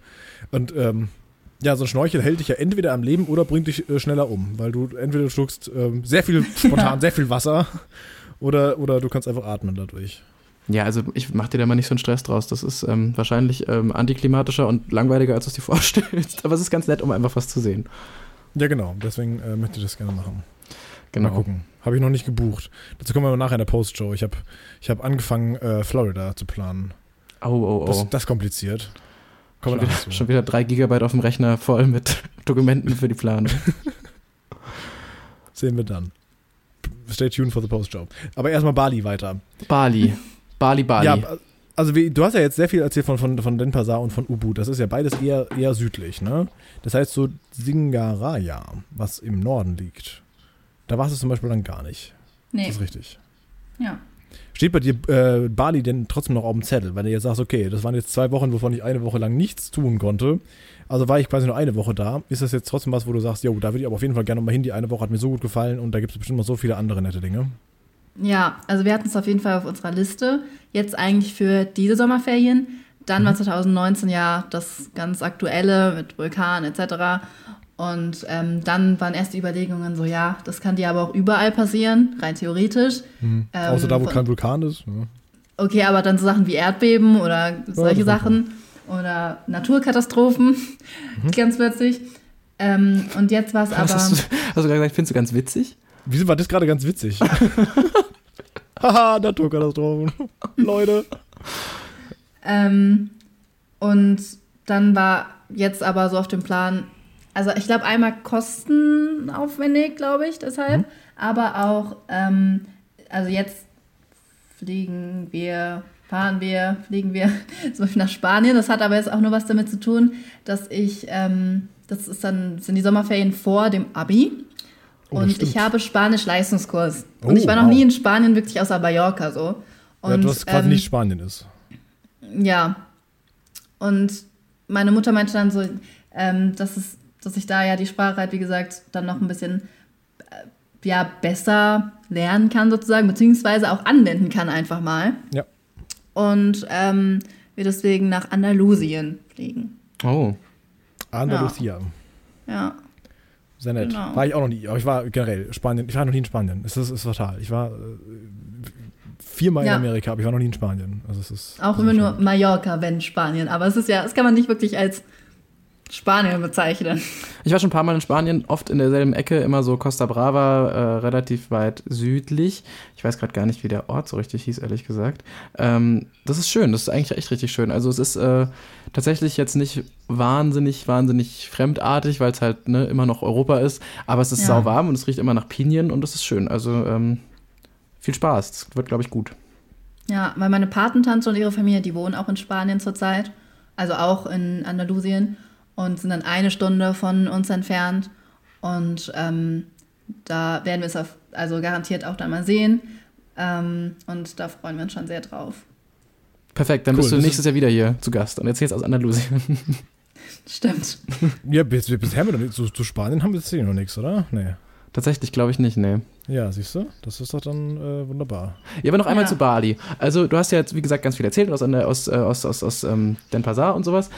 Und ähm, ja, so ein Schnorchel hält dich ja entweder am Leben oder bringt dich äh, schneller um, weil du entweder schluckst ähm, sehr viel spontan, sehr viel Wasser oder, oder du kannst einfach atmen dadurch. Ja, also ich mach dir da mal nicht so einen Stress draus. Das ist ähm, wahrscheinlich ähm, antiklimatischer und langweiliger, als du es dir vorstellst. Aber es ist ganz nett, um einfach was zu sehen. Ja, genau, deswegen äh, möchte ich das gerne machen. Genau. Mal gucken. Habe ich noch nicht gebucht. Dazu kommen wir nachher in der Postshow. Ich habe ich hab angefangen, äh, Florida zu planen. Oh, oh, oh. Das, das kompliziert. Kommen schon, wieder, schon wieder drei Gigabyte auf dem Rechner voll mit Dokumenten für die Planung. Sehen wir dann. Stay tuned for the Postshow. Aber erstmal Bali weiter. Bali. Bali, Bali. Ja, also wie, du hast ja jetzt sehr viel erzählt von, von, von Denpasar und von Ubud. Das ist ja beides eher, eher südlich, ne? Das heißt so Singaraya, was im Norden liegt. Da warst du zum Beispiel dann gar nicht. Nee. Das ist richtig. Ja. Steht bei dir äh, Bali denn trotzdem noch auf dem Zettel, wenn du jetzt sagst, okay, das waren jetzt zwei Wochen, wovon ich eine Woche lang nichts tun konnte. Also war ich quasi nur eine Woche da. Ist das jetzt trotzdem was, wo du sagst, jo, da würde ich aber auf jeden Fall gerne nochmal hin. Die eine Woche hat mir so gut gefallen und da gibt es bestimmt noch so viele andere nette Dinge. Ja, also wir hatten es auf jeden Fall auf unserer Liste. Jetzt eigentlich für diese Sommerferien. Dann war 2019 ja das ganz aktuelle mit Vulkan etc. Und ähm, dann waren erst die Überlegungen so, ja, das kann dir aber auch überall passieren, rein theoretisch. Ähm, Außer da, wo von- kein Vulkan ist. Ja. Okay, aber dann so Sachen wie Erdbeben oder solche das Sachen oder Naturkatastrophen, ganz plötzlich. Ähm, und jetzt war es Was aber. hast du, hast du gerade gesagt, findest du ganz witzig? Wieso war das gerade ganz witzig? Haha, Naturkatastrophen. Leute. Ähm, und dann war jetzt aber so auf dem Plan, also ich glaube einmal kostenaufwendig, glaube ich, deshalb, aber auch, ähm, also jetzt fliegen wir, fahren wir, fliegen wir zum Beispiel nach Spanien. Das hat aber jetzt auch nur was damit zu tun, dass ich, ähm, das ist dann, das sind die Sommerferien vor dem Abi. Oh, und stimmt. ich habe Spanisch-Leistungskurs. Oh, und ich war noch wow. nie in Spanien, wirklich außer Mallorca so. Und, ja, du hast quasi ähm, nicht Spanien ist. ja. Und meine Mutter meinte dann so, ähm, dass, es, dass ich da ja die Sprache halt, wie gesagt, dann noch ein bisschen äh, ja, besser lernen kann sozusagen, beziehungsweise auch anwenden kann einfach mal. Ja. Und ähm, wir deswegen nach Andalusien fliegen. Oh. Andalusia. Ja. Sehr nett. Genau. War ich auch noch nie, aber ich war generell Spanien. Ich war noch nie in Spanien. Es ist, ist total. Ich war äh, viermal Ja. in Amerika, aber ich war noch nie in Spanien. Also es ist Auch immer nur. Mallorca, wenn Spanien. Aber es ist ja, das kann man nicht wirklich als Spanien bezeichnen. Ich war schon ein paar Mal in Spanien, oft in derselben Ecke, immer so Costa Brava, äh, relativ weit südlich. Ich weiß gerade gar nicht, wie der Ort so richtig hieß, ehrlich gesagt. Ähm, das ist schön, das ist eigentlich echt richtig schön. Also es ist äh, tatsächlich jetzt nicht wahnsinnig, wahnsinnig fremdartig, weil es halt ne, immer noch Europa ist, aber es ist Ja. sauwarm und es riecht immer nach Pinien und es ist schön. Also ähm, viel Spaß, das wird, glaube ich, gut. Ja, weil meine Patentante und ihre Familie, die wohnen auch in Spanien zurzeit, also auch in Andalusien und sind dann eine Stunde von uns entfernt. Und ähm, da werden wir es auf, also garantiert auch dann mal sehen. Ähm, und da freuen wir uns schon sehr drauf. Perfekt, dann Cool, bist du nächstes Jahr wieder hier zu Gast und erzählst aus Andalusien. Stimmt. Ja, bis, bisher haben wir noch nicht, zu, zu Spanien haben wir jetzt hier noch nichts, oder? Nee. Tatsächlich glaube ich nicht, nee. Ja, siehst du? Das ist doch dann äh, wunderbar. Ja, aber noch einmal Ja. zu Bali. Also, du hast ja jetzt, wie gesagt, ganz viel erzählt aus, aus, äh, aus, aus, aus ähm, Denpasar und sowas.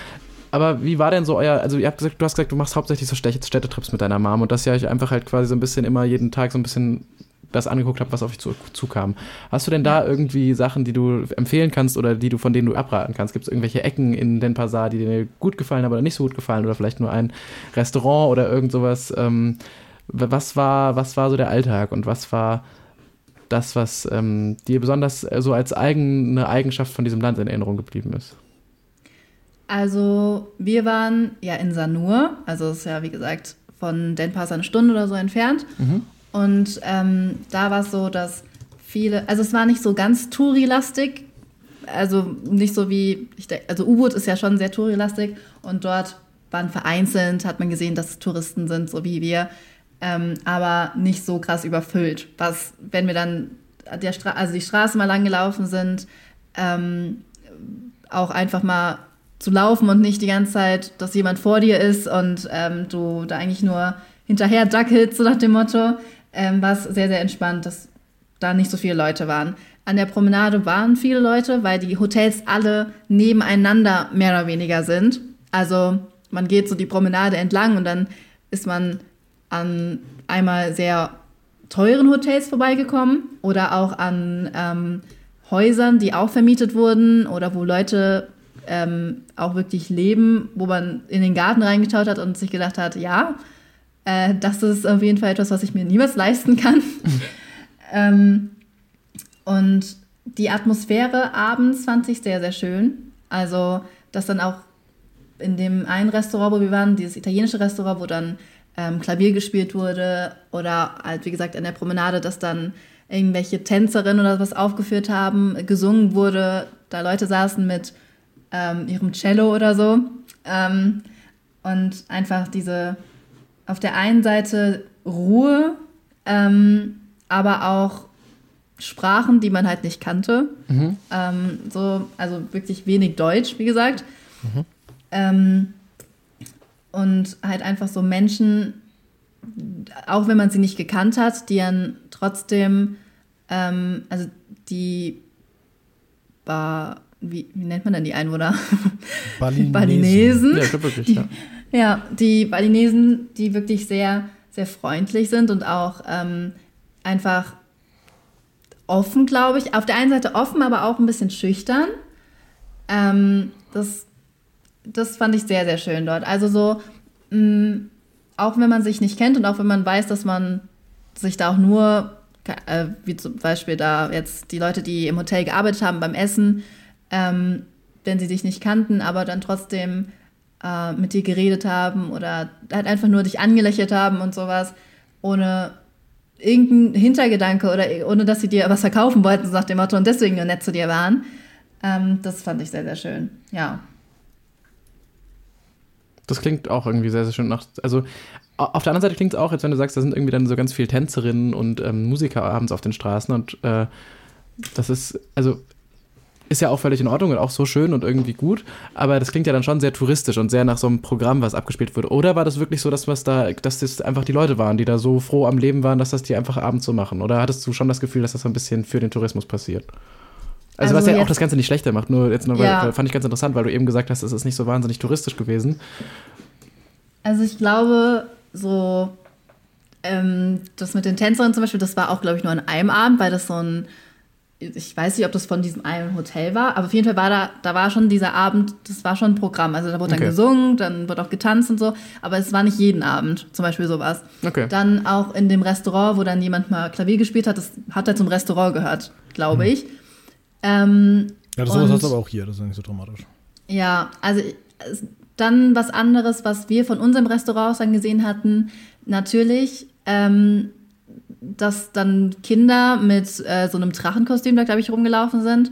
Aber wie war denn so euer, also ihr habt gesagt, du hast gesagt, du machst hauptsächlich so Städte- Städtetrips mit deiner Mom und dass ihr euch einfach halt quasi so ein bisschen immer jeden Tag so ein bisschen das angeguckt habt, was auf euch zu, zukam. Hast du denn da irgendwie Sachen, die du empfehlen kannst oder die du von denen du abraten kannst? Gibt es irgendwelche Ecken in Denpasar, die dir gut gefallen haben oder nicht so gut gefallen oder vielleicht nur ein Restaurant oder irgend sowas? Ähm, was war, was war so der Alltag und was war das, was ähm, dir besonders äh, so als eigene Eigenschaft von diesem Land in Erinnerung geblieben ist? Also wir waren ja in Sanur, also es ist ja wie gesagt von Denpasar eine Stunde oder so entfernt. Und ähm, da war es so, dass viele, also es war nicht so ganz Touri-lastig, also nicht so wie, ich denk, also U-Boot ist ja schon sehr Touri-lastig und dort waren vereinzelt, hat man gesehen, dass es Touristen sind, so wie wir, ähm, aber nicht so krass überfüllt. Was, wenn wir dann der Stra also die Straße mal lang gelaufen sind, ähm, auch einfach mal zu laufen und nicht die ganze Zeit, dass jemand vor dir ist und ähm, du da eigentlich nur hinterher dackelst, so nach dem Motto, ähm, war es sehr, sehr entspannt, dass da nicht so viele Leute waren. An der Promenade waren viele Leute, weil die Hotels alle nebeneinander mehr oder weniger sind. Also man geht so die Promenade entlang und dann ist man an einmal sehr teuren Hotels vorbeigekommen oder auch an ähm, Häusern, die auch vermietet wurden oder wo Leute ähm, auch wirklich leben, wo man in den Garten reingeschaut hat und sich gedacht hat, ja, äh, das ist auf jeden Fall etwas, was ich mir niemals leisten kann. ähm, und die Atmosphäre abends fand ich sehr, sehr schön. Also, dass dann auch in dem einen Restaurant, wo wir waren, dieses italienische Restaurant, wo dann ähm, Klavier gespielt wurde oder halt, wie gesagt, in der Promenade, dass dann irgendwelche Tänzerinnen oder was aufgeführt haben, gesungen wurde, da Leute saßen mit ähm, ihrem Cello oder so. Ähm, und einfach diese auf der einen Seite Ruhe ähm, aber auch Sprachen, die man halt nicht kannte. Mhm. Ähm, so, also wirklich wenig Deutsch, wie gesagt. Mhm. Ähm, und halt einfach so Menschen, auch wenn man sie nicht gekannt hat, die dann trotzdem, ähm, also die war, wie, wie, nennt man denn die Einwohner? Balinesen. Balinesen. Ja, ich wirklich, ja. ja, die Balinesen, die wirklich sehr, sehr freundlich sind und auch ähm, einfach offen, glaube ich. Auf der einen Seite offen, aber auch ein bisschen schüchtern. Ähm, das, das fand ich sehr, sehr schön dort. Also so, mh, mm, auch wenn man sich nicht kennt und auch wenn man weiß, dass man sich da auch nur, äh, wie zum Beispiel da jetzt die Leute, die im Hotel gearbeitet haben beim Essen, ähm, wenn sie dich nicht kannten, aber dann trotzdem äh, mit dir geredet haben oder halt einfach nur dich angelächelt haben und sowas, ohne irgendein Hintergedanke oder ohne dass sie dir was verkaufen wollten, so nach dem Motto und deswegen nur nett zu dir waren. Ähm, das fand ich sehr, sehr schön. Ja. Das klingt auch irgendwie sehr, sehr schön nach. Also auf der anderen Seite klingt es auch, als wenn du sagst, da sind irgendwie dann so ganz viele Tänzerinnen und ähm, Musiker abends auf den Straßen und äh, das ist, also ist ja auch völlig in Ordnung und auch so schön und irgendwie gut, aber das klingt ja dann schon sehr touristisch und sehr nach so einem Programm, was abgespielt wird. Oder war das wirklich so, dass was da, dass das einfach die Leute waren, die da so froh am Leben waren, dass das die einfach abends so machen? Oder hattest du schon das Gefühl, dass das so ein bisschen für den Tourismus passiert? Also, also was ja auch das Ganze nicht schlechter macht, nur jetzt nur, weil, ja. fand ich ganz interessant, weil du eben gesagt hast, es ist nicht so wahnsinnig touristisch gewesen. Also ich glaube, so ähm, das mit den Tänzerinnen zum Beispiel, das war auch, glaube ich, nur an einem Abend, weil das so ein ich weiß nicht, ob das von diesem einen Hotel war, aber auf jeden Fall war da, da war schon dieser Abend, das war schon ein Programm. Also da wurde okay. dann gesungen, dann wurde auch getanzt und so, aber es war nicht jeden Abend, zum Beispiel sowas. Okay. Dann auch in dem Restaurant, wo dann jemand mal Klavier gespielt hat, das hat er zum Restaurant gehört, glaube mhm. ich. Ähm, ja, das sowas hast du aber auch hier, das ist nicht so dramatisch. Ja, also dann was anderes, was wir von unserem Restaurant aus dann gesehen hatten, natürlich ähm, dass dann Kinder mit äh, so einem Drachenkostüm da, glaube ich, rumgelaufen sind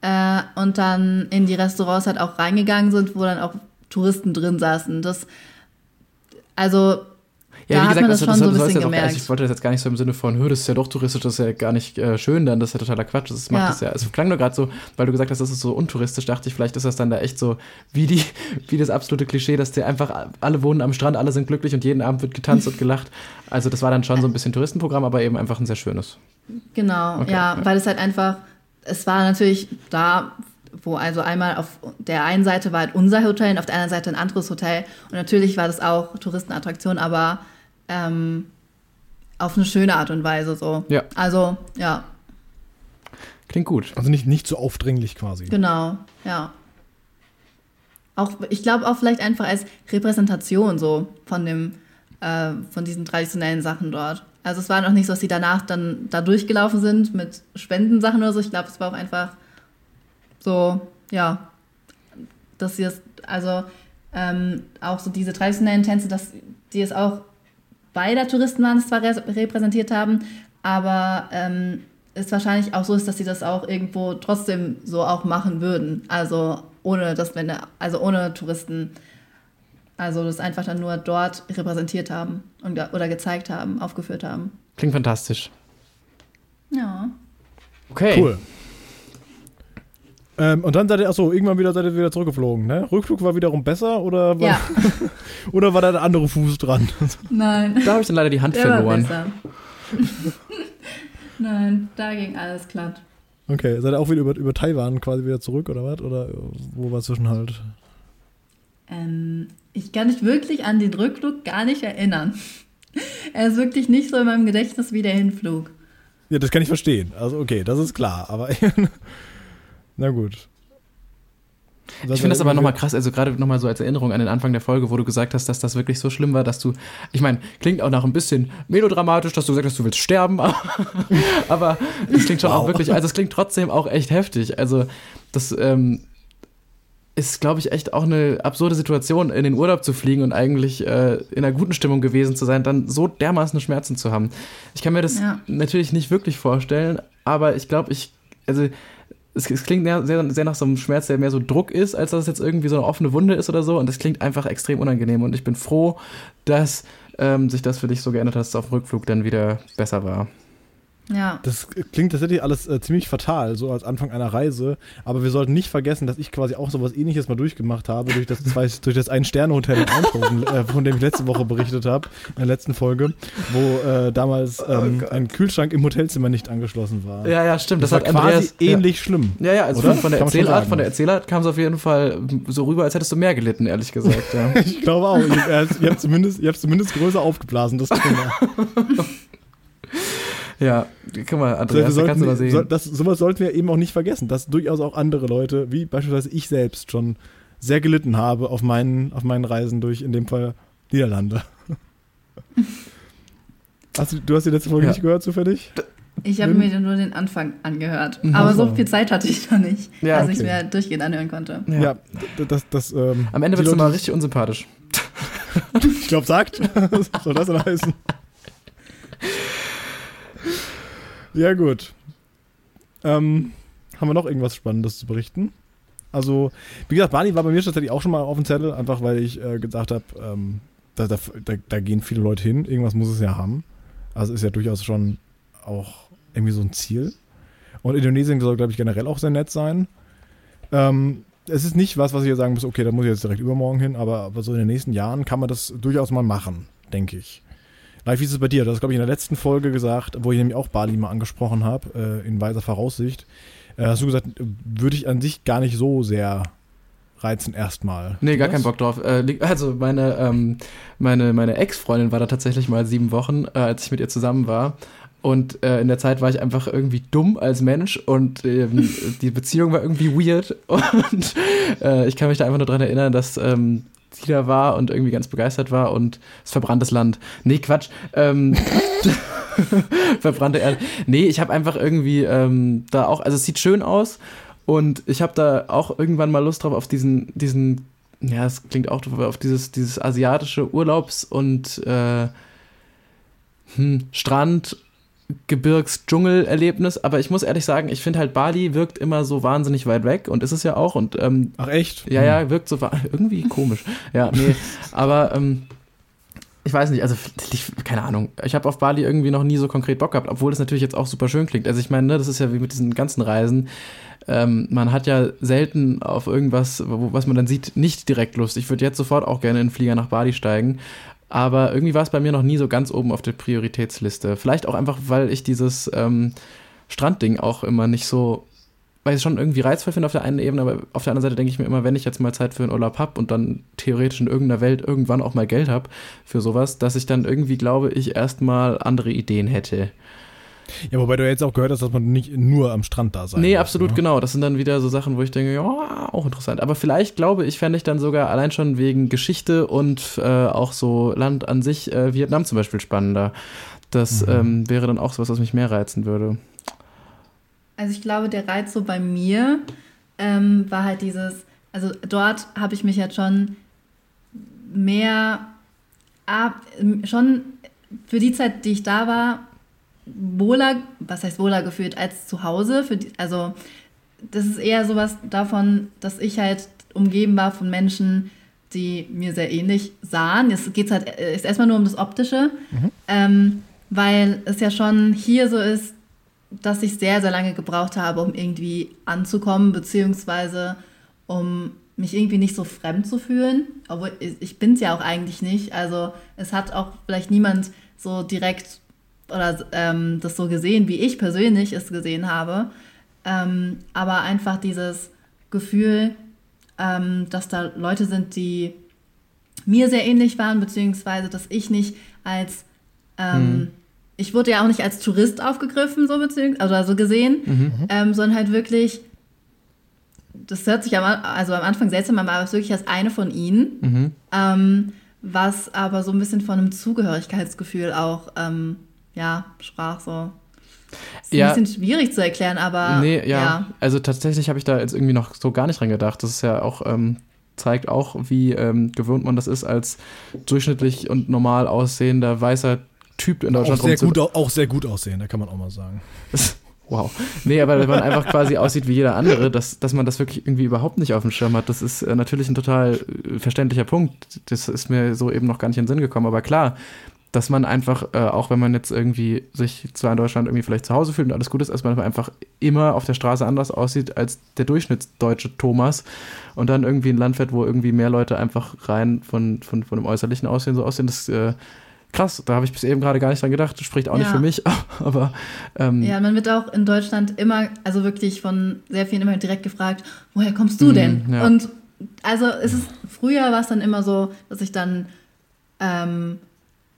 äh, und dann in die Restaurants halt auch reingegangen sind, wo dann auch Touristen drin saßen. Das, also ja, da wie gesagt, das, das, das, so das ja also ich wollte das jetzt gar nicht so im Sinne von, das ist ja doch touristisch, das ist ja gar nicht äh, schön, dann das ist ja totaler Quatsch. Das macht ja. das ja. Es klang nur gerade so, weil du gesagt hast, das ist so untouristisch, dachte ich, vielleicht ist das dann da echt so wie die, wie das absolute Klischee, dass die einfach alle wohnen am Strand, alle sind glücklich und jeden Abend wird getanzt und gelacht. Also das war dann schon so ein bisschen Touristenprogramm, aber eben einfach ein sehr schönes. Genau, okay, ja, ja, weil es halt einfach, es war natürlich da wo also einmal auf der einen Seite war halt unser Hotel und auf der anderen Seite ein anderes Hotel. Und natürlich war das auch Touristenattraktion, aber ähm, auf eine schöne Art und Weise so. Ja. Also, ja. Klingt gut. Also nicht, nicht so aufdringlich quasi. Genau, ja. Auch, ich glaube auch vielleicht einfach als Repräsentation so von dem, äh, von diesen traditionellen Sachen dort. Also es war noch nicht so, dass sie danach dann da durchgelaufen sind mit Spendensachen oder so. Ich glaube, es war auch einfach so, ja, dass sie es, also ähm, auch so diese traditionellen Tänze, dass die es auch beider Touristen waren es zwar repräsentiert haben, aber ähm, es wahrscheinlich auch so ist, dass sie das auch irgendwo trotzdem so auch machen würden. Also ohne dass wenn also ohne Touristen, also das einfach dann nur dort repräsentiert haben und, oder gezeigt haben, aufgeführt haben. Klingt fantastisch. Ja. Okay. Cool. Ähm, und dann seid ihr, achso, irgendwann wieder seid ihr wieder zurückgeflogen, ne? Rückflug war wiederum besser oder war, ja. oder war da der andere Fuß dran? Nein. Da habe ich dann leider die Hand der verloren. War besser. Nein, da ging alles glatt. Okay, seid ihr auch wieder über, über Taiwan quasi wieder zurück oder was? Oder wo war Zwischenhalt? Ähm, ich kann mich wirklich an den Rückflug gar nicht erinnern. er ist wirklich nicht so in meinem Gedächtnis wie der Hinflug. Ja, das kann ich verstehen. Also okay, das ist klar. Aber Na gut. ich finde das aber nochmal krass, also gerade nochmal so als Erinnerung an den Anfang der Folge, wo du gesagt hast, dass das wirklich so schlimm war, dass du, ich meine, klingt auch nach ein bisschen melodramatisch, dass du gesagt hast, du willst sterben, aber es klingt schon wow. auch wirklich, also es klingt trotzdem auch echt heftig. Also das ähm, ist, glaube ich, echt auch eine absurde Situation, in den Urlaub zu fliegen und eigentlich äh, in einer guten Stimmung gewesen zu sein, dann so dermaßen Schmerzen zu haben. Ich kann mir das ja. natürlich nicht wirklich vorstellen, aber ich glaube, ich, also es, es klingt sehr, sehr, nach so einem Schmerz, der mehr so Druck ist, als dass es jetzt irgendwie so eine offene Wunde ist oder so. Und das klingt einfach extrem unangenehm. Und ich bin froh, dass ähm, sich das für dich so geändert hat, dass es auf dem Rückflug dann wieder besser war. Ja. Das klingt tatsächlich alles äh, ziemlich fatal, so als Anfang einer Reise. Aber wir sollten nicht vergessen, dass ich quasi auch sowas ähnliches mal durchgemacht habe, durch das, zwei, durch das Ein-Sterne-Hotel in Eindhoven, äh, von dem ich letzte Woche berichtet habe, in der letzten Folge, wo äh, damals ähm, ein Kühlschrank im Hotelzimmer nicht angeschlossen war. Ja, ja, stimmt. das, Das, war hat quasi Andreas, ähnlich schlimm. Ja, ja, also Oder? von der Erzählart, von der Erzählart kam es auf jeden Fall so rüber, als hättest du mehr gelitten, ehrlich gesagt. Ja. Ich glaube auch. Ihr, ihr, ihr habt zumindest, ihr habt zumindest größer aufgeblasen, das Thema. ja, guck mal, Andreas, da kannst du mal sehen. so, das, sowas sollten wir eben auch nicht vergessen, dass durchaus auch andere Leute, wie beispielsweise ich selbst, schon sehr gelitten habe auf meinen, auf meinen Reisen durch, in dem Fall, Niederlande. Hast du, du hast die letzte Folge Ja. nicht gehört, zufällig? Ich habe Hm? mir nur den Anfang angehört. Mhm. Aber so So. viel Zeit hatte ich noch nicht, Ja, dass ich es okay. mir durchgehend anhören konnte. Ja, d- das, das, ähm, Am Ende du Leute- mal richtig unsympathisch. Ich glaube, sagt. Was soll das denn heißen? Ja, gut. Ähm, haben wir noch irgendwas Spannendes zu berichten? Also, wie gesagt, Barney war bei mir tatsächlich auch schon mal auf dem Zettel, einfach weil ich äh, gesagt habe, ähm, da, da, da, da gehen viele Leute hin, irgendwas muss es ja haben. Also ist ja durchaus schon auch irgendwie so ein Ziel. Und Indonesien soll, glaube ich, generell auch sehr nett sein. Ähm, es ist nicht was, was ich jetzt sagen muss, okay, da muss ich jetzt direkt übermorgen hin, aber, aber so in den nächsten Jahren kann man das durchaus mal machen, denke ich. Live, wie ist es bei dir? Du hast, glaube ich, in der letzten Folge gesagt, wo ich nämlich auch Bali mal angesprochen habe, äh, in weiser Voraussicht, äh, hast du gesagt, würde ich an sich gar nicht so sehr reizen erstmal. Nee, gar keinen Bock drauf. Äh, also meine, ähm, meine, meine Ex-Freundin war da tatsächlich mal sieben Wochen, äh, als ich mit ihr zusammen war. Und äh, in der Zeit war ich einfach irgendwie dumm als Mensch und ähm, die Beziehung war irgendwie weird. Und äh, ich kann mich da einfach nur dran erinnern, dass ähm, sie da war und irgendwie ganz begeistert war und es verbranntes Land. Nee, Quatsch. Ähm, verbrannte Erde. Nee, ich habe einfach irgendwie ähm, da auch, also es sieht schön aus und ich habe da auch irgendwann mal Lust drauf auf diesen, diesen, ja, es klingt auch auf dieses, dieses asiatische Urlaubs- und äh, hm, Strand, Gebirgs, Dschungel-Erlebnis. Aber ich muss ehrlich sagen, ich finde halt Bali wirkt immer so wahnsinnig weit weg und ist es ja auch. Und ähm, Ach, echt? ja, ja, wirkt so irgendwie komisch. Ja, nee, aber ähm, ich weiß nicht, also ich, keine Ahnung. Ich habe auf Bali irgendwie noch nie so konkret Bock gehabt, obwohl das natürlich jetzt auch super schön klingt. Also ich meine, ne, das ist ja wie mit diesen ganzen Reisen. Ähm, man hat ja selten auf irgendwas, was man dann sieht, nicht direkt Lust. Ich würde jetzt sofort auch gerne in einen Flieger nach Bali steigen. Aber irgendwie war es bei mir noch nie so ganz oben auf der Prioritätsliste. Vielleicht auch einfach, weil ich dieses ähm, Strandding auch immer nicht so weil ich es schon irgendwie reizvoll finde auf der einen Ebene, aber auf der anderen Seite denke ich mir immer, wenn ich jetzt mal Zeit für einen Urlaub habe und dann theoretisch in irgendeiner Welt irgendwann auch mal Geld habe für sowas, dass ich dann irgendwie glaube, ich erstmal andere Ideen hätte. Ja, wobei du jetzt auch gehört hast, dass man nicht nur am Strand da sein nee, muss, absolut, ne? genau. Das sind dann wieder so Sachen, wo ich denke, ja, auch interessant. Aber vielleicht glaube ich, fände ich dann sogar allein schon wegen Geschichte und äh, auch so Land an sich, äh, Vietnam zum Beispiel, spannender. Das Mhm. ähm, wäre dann auch sowas, was mich mehr reizen würde. Also ich glaube, der Reiz so bei mir ähm, war halt dieses, also dort habe ich mich jetzt schon mehr, ab, schon für die Zeit, die ich da war, wohler, was heißt wohler gefühlt als zu Hause. Für die, also das ist eher sowas davon, dass ich halt umgeben war von Menschen, die mir sehr ähnlich sahen. Jetzt geht es halt äh, ist erstmal nur um das Optische, ähm, weil es ja schon hier so ist, dass ich sehr, sehr lange gebraucht habe, um irgendwie anzukommen, beziehungsweise um mich irgendwie nicht so fremd zu fühlen. Obwohl ich, ich bin es ja auch eigentlich nicht. Also es hat auch vielleicht niemand so direkt oder ähm, das so gesehen, wie ich persönlich es gesehen habe. Ähm, aber einfach dieses Gefühl, ähm, dass da Leute sind, die mir sehr ähnlich waren, beziehungsweise dass ich nicht als ähm, ich wurde ja auch nicht als Tourist aufgegriffen, so beziehungsweise, also so gesehen, ähm, sondern halt wirklich, das hört sich am, also am Anfang seltsam an, aber es ist wirklich als eine von ihnen, ähm, was aber so ein bisschen von einem Zugehörigkeitsgefühl auch, ja, sprach so. Ist Ja. ein bisschen schwierig zu erklären, aber Nee, ja. ja. Also tatsächlich habe ich da jetzt irgendwie noch so gar nicht dran gedacht. Das ist ja auch, ähm, zeigt auch, wie ähm, gewöhnt man das ist, als durchschnittlich und normal aussehender weißer Typ in Auch Deutschland sehr, rumzu- gut, au- auch sehr gut aussehen, da kann man auch mal sagen. Wow. Nee, aber wenn man einfach quasi aussieht wie jeder andere, dass, dass man das wirklich irgendwie überhaupt nicht auf dem Schirm hat, das ist äh, natürlich ein total äh, verständlicher Punkt. Das ist mir so eben noch gar nicht in den Sinn gekommen. Aber klar, dass man einfach, äh, auch wenn man jetzt irgendwie sich zwar in Deutschland irgendwie vielleicht zu Hause fühlt und alles gut ist, dass man einfach immer auf der Straße anders aussieht als der durchschnittsdeutsche Thomas und dann irgendwie ein Land fährt, wo irgendwie mehr Leute einfach rein von, von, von dem äußerlichen Aussehen so aussehen, das äh, krass, da habe ich bis eben gerade gar nicht dran gedacht. Das spricht auch ja. nicht für mich, aber. Ähm, ja, man wird auch in Deutschland immer, also wirklich von sehr vielen immer direkt gefragt, woher kommst du denn? Mm, ja. Und also ist es, früher war es dann immer so, dass ich dann, ähm,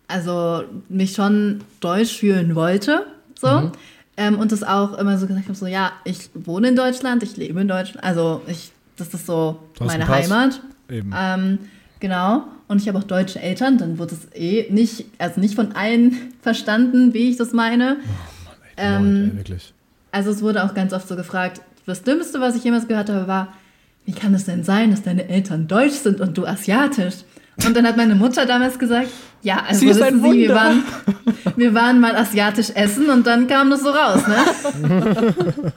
also mich schon deutsch fühlen wollte, so. Mhm. Ähm, und das auch immer so gesagt habe, so, ja, ich wohne in Deutschland, ich lebe in Deutschland, also ich, das ist so meine Heimat. Eben. Ähm, genau und ich habe auch deutsche Eltern, dann wird es eh nicht, also nicht von allen verstanden, wie ich das meine. Oh Mann, ey, ähm, Leute, ey, wirklich. Also es wurde auch ganz oft so gefragt, das Dümmste, was ich jemals gehört habe, war, wie kann es denn sein, dass deine Eltern deutsch sind und du asiatisch? Und dann hat meine Mutter damals gesagt, ja, also Sie wissen Sie, wir waren, wir waren mal asiatisch essen und dann kam das so raus, ne?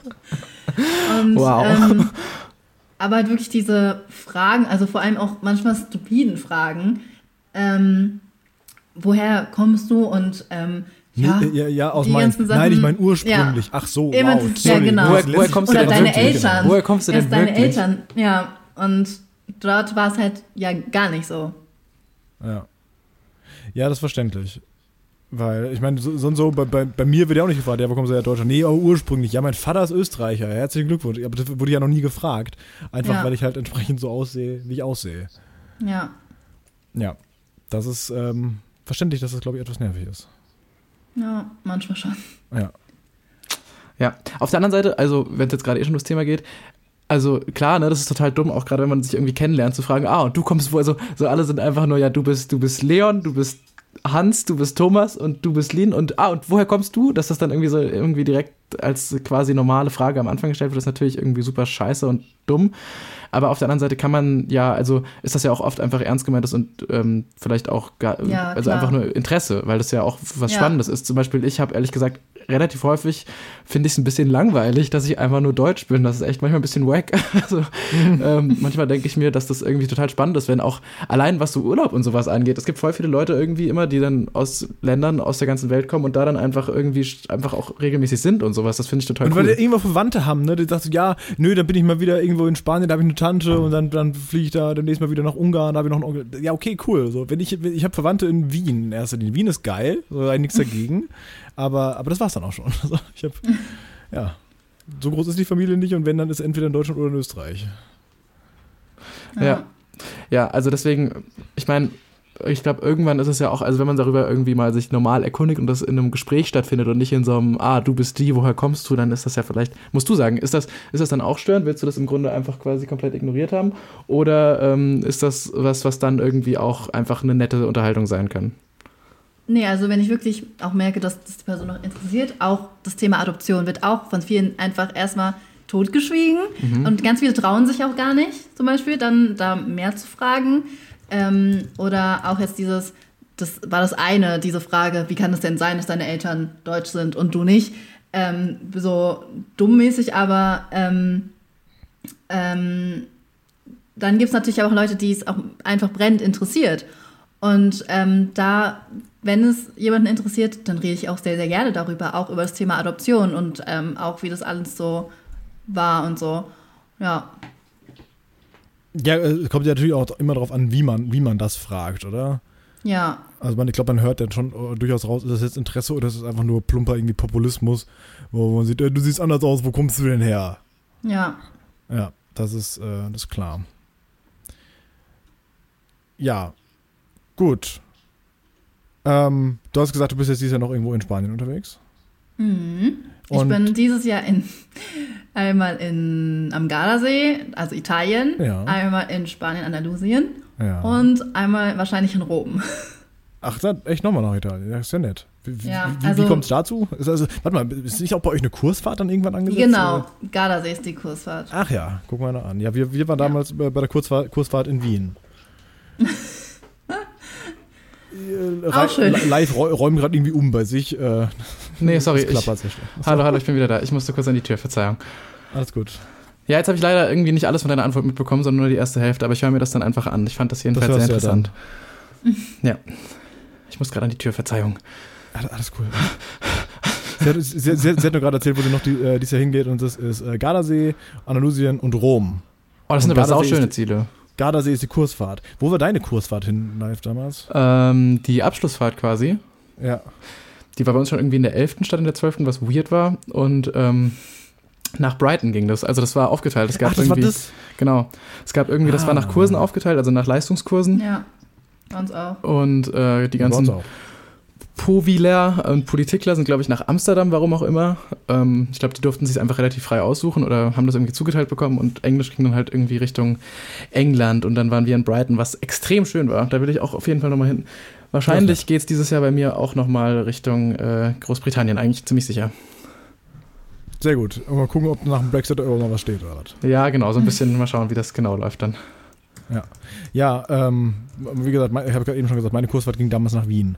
Und, wow. Ähm, aber halt wirklich diese Fragen, also vor allem auch manchmal stupiden Fragen. Ähm, woher kommst du und ähm, ja, ja, ja, aus meinem. Nein, ich meine ursprünglich. Ja. Ach so, wow. Ja, genau. Woher, woher kommst Oder du denn deine wirklich? Eltern. Woher kommst du denn Erst deine Eltern, ja. Und dort war es halt ja gar nicht so. Ja. Ja, das ist verständlich. Weil, ich meine, so, so, so bei, bei, bei, mir wird ja auch nicht gefragt, ja, wo kommst du her, Deutschland? Nee, aber ursprünglich. Ja, mein Vater ist Österreicher. Herzlichen Glückwunsch. Aber das wurde ja noch nie gefragt. Einfach, ja. weil ich halt entsprechend so aussehe, wie ich aussehe. Ja. Ja. Das ist ähm, verständlich, dass das, glaube ich, etwas nervig ist. Ja, manchmal schon. Ja. Ja, auf der anderen Seite, also wenn es jetzt gerade eh schon ums Thema geht, also klar, ne, das ist total dumm, auch gerade wenn man sich irgendwie kennenlernt, zu fragen, ah, und du kommst wo, also so alle sind einfach nur, ja, du bist, du bist Leon, du bist Hans, du bist Thomas und du bist Lin und ah, und woher kommst du? Dass das dann irgendwie so irgendwie direkt als quasi normale Frage am Anfang gestellt wird, ist natürlich irgendwie super scheiße und dumm. Aber auf der anderen Seite kann man ja, also ist das ja auch oft einfach ernst gemeintes und ähm, vielleicht auch gar, ja, also einfach nur Interesse, weil das ja auch was ja. Spannendes ist. Zum Beispiel, ich habe ehrlich gesagt relativ häufig finde ich es ein bisschen langweilig, dass ich einfach nur Deutsch bin. Das ist echt manchmal ein bisschen wack. Also ähm, manchmal denke ich mir, dass das irgendwie total spannend ist, wenn auch allein was so Urlaub und sowas angeht. Es gibt voll viele Leute irgendwie immer, die dann aus Ländern aus der ganzen Welt kommen und da dann einfach irgendwie einfach auch regelmäßig sind und sowas. Das finde ich total und cool. Und weil die irgendwo Verwandte haben, ne? Die sagst ja, nö, dann bin ich mal wieder irgendwo in Spanien, da habe ich eine Tante und dann, dann fliege ich da demnächst mal wieder nach Ungarn, da habe ich noch einen Onkel. Ja, okay, cool. So, wenn ich, ich habe Verwandte in Wien in erster Linie. Wien ist geil, so nichts dagegen. Aber, aber das war's dann auch schon. Also ich habe, ja, so groß ist die Familie nicht und wenn, dann ist entweder in Deutschland oder in Österreich. Ja. Ja, also deswegen, ich meine, ich glaube, irgendwann ist es ja auch, also wenn man darüber irgendwie mal sich normal erkundigt und das in einem Gespräch stattfindet und nicht in so einem, ah, du bist die, woher kommst du, dann ist das ja vielleicht, musst du sagen, ist das, ist das dann auch störend? Willst du das im Grunde einfach quasi komplett ignoriert haben? Oder ähm, ist das was, was dann irgendwie auch einfach eine nette Unterhaltung sein kann? Nee, also wenn ich wirklich auch merke, dass das die Person noch interessiert, auch das Thema Adoption wird auch von vielen einfach erstmal totgeschwiegen mhm. und ganz viele trauen sich auch gar nicht, zum Beispiel, dann da mehr zu fragen. Ähm, oder auch jetzt dieses, das war das eine, diese Frage, wie kann es denn sein, dass deine Eltern deutsch sind und du nicht? Ähm, so dummmäßig, aber ähm, ähm dann gibt es natürlich auch Leute, die es auch einfach brennend interessiert. Und ähm, da wenn es jemanden interessiert, dann rede ich auch sehr, sehr gerne darüber, auch über das Thema Adoption und ähm, auch wie das alles so war und so. Ja. Ja, es äh, kommt ja natürlich auch immer darauf an, wie man, wie man das fragt, oder? Ja. Also man, ich glaube, man hört dann schon uh, durchaus raus, ist das jetzt Interesse oder ist es einfach nur plumper irgendwie Populismus, wo man sieht, äh, du siehst anders aus, wo kommst du denn her? Ja. Ja, das ist, äh, das ist klar. Ja, gut. Ähm, du hast gesagt, du bist jetzt dieses Jahr noch irgendwo in Spanien unterwegs. Mhm. Ich bin dieses Jahr in, einmal in, am Gardasee, also Italien, ja. einmal in Spanien, Andalusien ja. und einmal wahrscheinlich in Rom. Ach, dann echt nochmal nach Italien. Das ist ja nett. Wie, ja, wie, also, wie kommt es dazu? Ist also, warte mal, ist nicht auch bei euch eine Kursfahrt dann irgendwann angesetzt? Genau? Gardasee ist die Kursfahrt. Ach ja, guck mal an. Ja, wir, wir waren damals bei der Kursfahrt, Kursfahrt in Wien. äh, live räu- räumen gerade irgendwie um bei sich. Äh, Nee, sorry. Ich, hallo, hallo, ich bin wieder da. Ich musste kurz an die Tür, Verzeihung. Alles gut. Ja, jetzt habe ich leider irgendwie nicht alles von deiner Antwort mitbekommen, sondern nur die erste Hälfte, aber ich höre mir das dann einfach an. Ich fand das jedenfalls Das sehr du ja interessant. Ja, Ich muss gerade an die Tür, Verzeihung. Alles cool. Sie hat, sie, sie, hat nur gerade erzählt, wo sie noch die, äh, dieses Jahr hingeht und das ist äh, Gardasee, Andalusien und Rom. Oh, das sind Und aber auch schöne Ziele. Gardasee ist die Kursfahrt. Wo war deine Kursfahrt hin live damals? Ähm, die Abschlussfahrt quasi, Ja. die war bei uns schon irgendwie in der 11. statt in der 12., was weird war. Und ähm, nach Brighton ging das. Also das war aufgeteilt. Es gab Ach, das war irgendwie, das? Genau. Es gab irgendwie, das war nach Ah. Kursen aufgeteilt, also nach Leistungskursen. Ja, bei uns auch. Und äh, die Bei uns ganzen Poviler und Politikler sind, glaube ich, nach Amsterdam, warum auch immer. Ähm, ich glaube, die durften sich einfach relativ frei aussuchen oder haben das irgendwie zugeteilt bekommen und Englisch ging dann halt irgendwie Richtung England und dann waren wir in Brighton, was extrem schön war. Da will ich auch auf jeden Fall nochmal hin. Wahrscheinlich geht es dieses Jahr bei mir auch nochmal Richtung äh, Großbritannien, eigentlich ziemlich sicher. Sehr gut. Und mal gucken, ob nach dem Brexit irgendwann was steht oder was. Ja, genau, so ein bisschen mal schauen, wie das genau läuft dann. Ja, ähm, wie gesagt, mein- ich habe gerade eben schon gesagt, meine Kursfahrt ging damals nach Wien.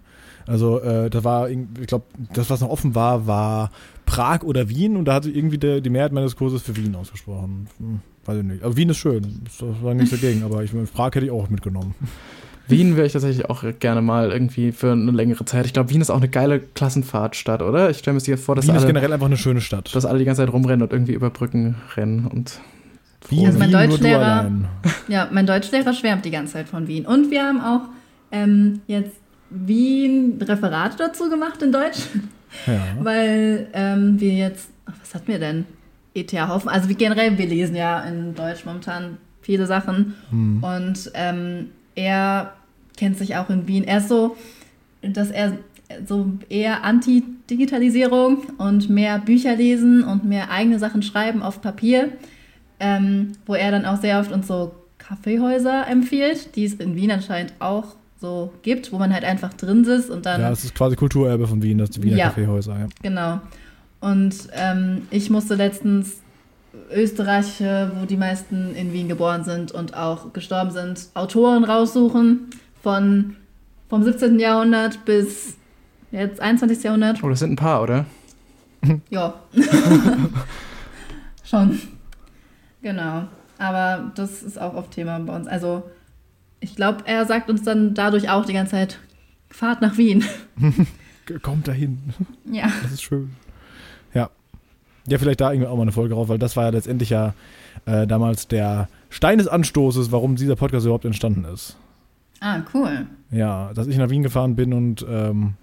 Also äh, da war, ich glaube, das, was noch offen war, war Prag oder Wien und da hatte irgendwie der, die Mehrheit meines Kurses für Wien ausgesprochen. Hm, weiß ich nicht. Also Wien ist schön, das war nichts dagegen, aber ich, Prag hätte ich auch mitgenommen. Wien wäre ich tatsächlich auch gerne mal irgendwie für eine längere Zeit. Ich glaube, Wien ist auch eine geile Klassenfahrtstadt, oder? Ich stelle mir das vor, dass Wien ist alle, generell einfach eine schöne Stadt. dass alle die ganze Zeit rumrennen und irgendwie über Brücken rennen und Wien, Also mein Deutschlehrer-. Ja, mein Deutschlehrer schwärmt die ganze Zeit von Wien. Und wir haben auch ähm, jetzt Wien Referate dazu gemacht in Deutsch, Ja. weil ähm, wir jetzt, ach, was hatten wir denn? ETH Hoffen, also wir generell, wir lesen ja in Deutsch momentan viele Sachen Hm. und ähm, er kennt sich auch in Wien. Er ist so, dass er so eher Anti-Digitalisierung und mehr Bücher lesen und mehr eigene Sachen schreiben auf Papier, ähm, wo er dann auch sehr oft uns so Kaffeehäuser empfiehlt, die es in Wien anscheinend auch so gibt, wo man halt einfach drin sitzt und dann ja, es ist quasi Kulturerbe von Wien, das Wiener Ja. Kaffeehäuser. Ja. Genau. Und ähm, ich musste letztens Österreich, wo die meisten in Wien geboren sind und auch gestorben sind, Autoren raussuchen von vom 17. Jahrhundert bis jetzt 21. Jahrhundert. Oh, das sind ein paar, oder? Ja. Schon. Genau. Aber das ist auch oft Thema bei uns. Also ich glaube, er sagt uns dann dadurch auch die ganze Zeit, Fahrt nach Wien. Kommt dahin. Ja. Das ist schön. Ja. Ja, vielleicht da irgendwann auch mal eine Folge drauf, weil das war ja letztendlich ja äh, damals der Stein des Anstoßes, warum dieser Podcast überhaupt entstanden ist. Ah, cool. Ja, dass ich nach Wien gefahren bin und ähm,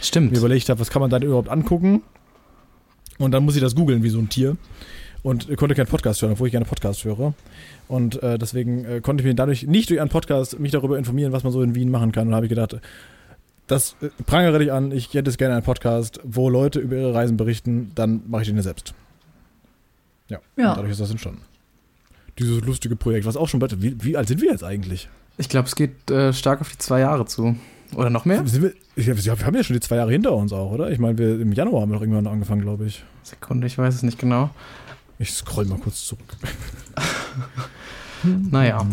Stimmt. mir überlegt habe, was kann man da denn überhaupt angucken. Und dann muss ich das googeln wie so ein Tier. Und konnte keinen Podcast hören, obwohl ich gerne Podcast höre. Und äh, deswegen äh, konnte ich mir dadurch nicht durch einen Podcast mich darüber informieren, was man so in Wien machen kann. Und da habe ich gedacht, das äh, prangere dich an, ich hätte es gerne einen Podcast, wo Leute über ihre Reisen berichten, dann mache ich den ja selbst. Ja, Ja. Und dadurch ist das entstanden. Dieses lustige Projekt, was auch schon bald, wie, wie alt sind wir jetzt eigentlich? Ich glaube, es geht äh, stark auf die zwei Jahre zu. Oder noch mehr? Sind wir, ich, ja, wir haben ja schon die zwei Jahre hinter uns auch, oder? Ich meine, wir im Januar haben wir doch irgendwann angefangen, glaube ich. Sekunde, ich weiß es nicht genau. Ich scroll mal kurz zurück. Naja,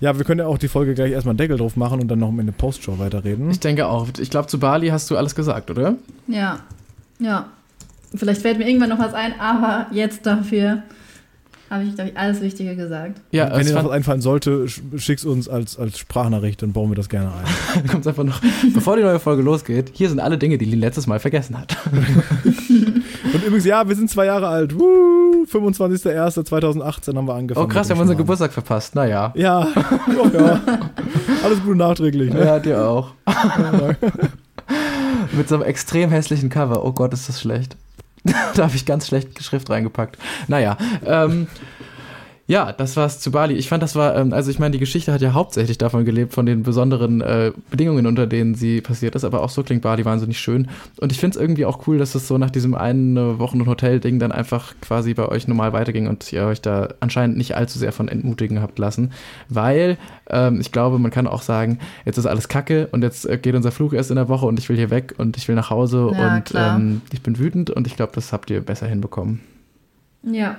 Ja, wir können ja auch die Folge gleich erstmal einen Deckel drauf machen und dann noch in der Postshow weiterreden. ich denke auch. Ich glaube, zu Bali hast du alles gesagt, oder? Ja, ja. Vielleicht fällt mir irgendwann noch was ein, aber jetzt dafür habe ich, glaube ich, alles Wichtige gesagt. Ja, Wenn dir noch was einfallen sollte, sch- schick's uns als, als Sprachnachricht, dann bauen wir das gerne ein. kommt einfach noch. Bevor die neue Folge losgeht, hier sind alle Dinge, die Lin letztes Mal vergessen hat. Und übrigens, ja, wir sind zwei Jahre alt. Woo, 25.01.2018 haben wir angefangen. Oh krass, wir haben unseren. Geburtstag verpasst. Naja. Ja, oh, ja. Alles Gute nachträglich. Ne? Ja, dir auch. Mit so einem extrem hässlichen Cover. Oh Gott, ist das schlecht. da habe ich ganz schlecht Schrift reingepackt. Naja, ähm, ja, das war's zu Bali. Ich fand, das war, ähm, also ich meine, die Geschichte hat ja hauptsächlich davon gelebt, von den besonderen äh, Bedingungen, unter denen sie passiert ist, aber auch so klingt Bali wahnsinnig schön. Und ich finde es irgendwie auch cool, dass es so nach diesem einen Wochen- und Hotel-Ding dann einfach quasi bei euch normal weiterging und ihr euch da anscheinend nicht allzu sehr von entmutigen habt lassen. Weil ähm, ich glaube, man kann auch sagen, jetzt ist alles kacke und jetzt äh, geht unser Flug erst in der Woche und ich will hier weg und ich will nach Hause Ja, und ähm, ich bin wütend und ich glaube, das habt ihr besser hinbekommen. Ja.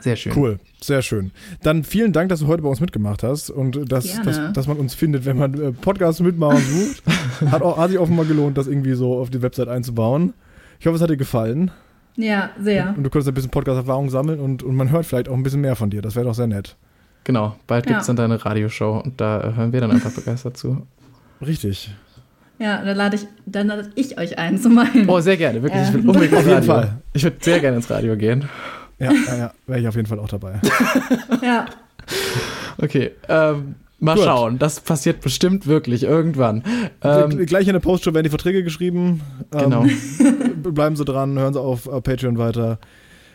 Sehr schön. Cool, sehr schön. Dann vielen Dank, dass du heute bei uns mitgemacht hast und dass, dass, dass man uns findet, wenn man äh, Podcasts mitmachen sucht. Hat, auch, hat sich offenbar gelohnt, das irgendwie so auf die Website einzubauen. Ich hoffe, es hat dir gefallen. Ja, sehr. Und du konntest ein bisschen Podcast-Erfahrung sammeln und, und man hört vielleicht auch ein bisschen mehr von dir. Das wäre doch sehr nett. Genau, bald Ja. gibt es dann deine Radioshow und da äh, hören wir dann einfach begeistert zu. Richtig. Ja, dann lade ich, dann lade ich euch ein zu meinem. Oh, sehr gerne, wirklich. Ich will Ähm. unbedingt Auf ins jeden Radio. Fall. Ich würde sehr gerne ins Radio gehen. Ja, ja, ja wäre ich auf jeden Fall auch dabei. Ja, Okay, ähm, mal Gut. schauen. Das passiert bestimmt wirklich irgendwann. Ähm, Gleich in der Postshow werden die Verträge geschrieben. Genau. Ähm, bleiben Sie dran, hören Sie auf äh, Patreon weiter.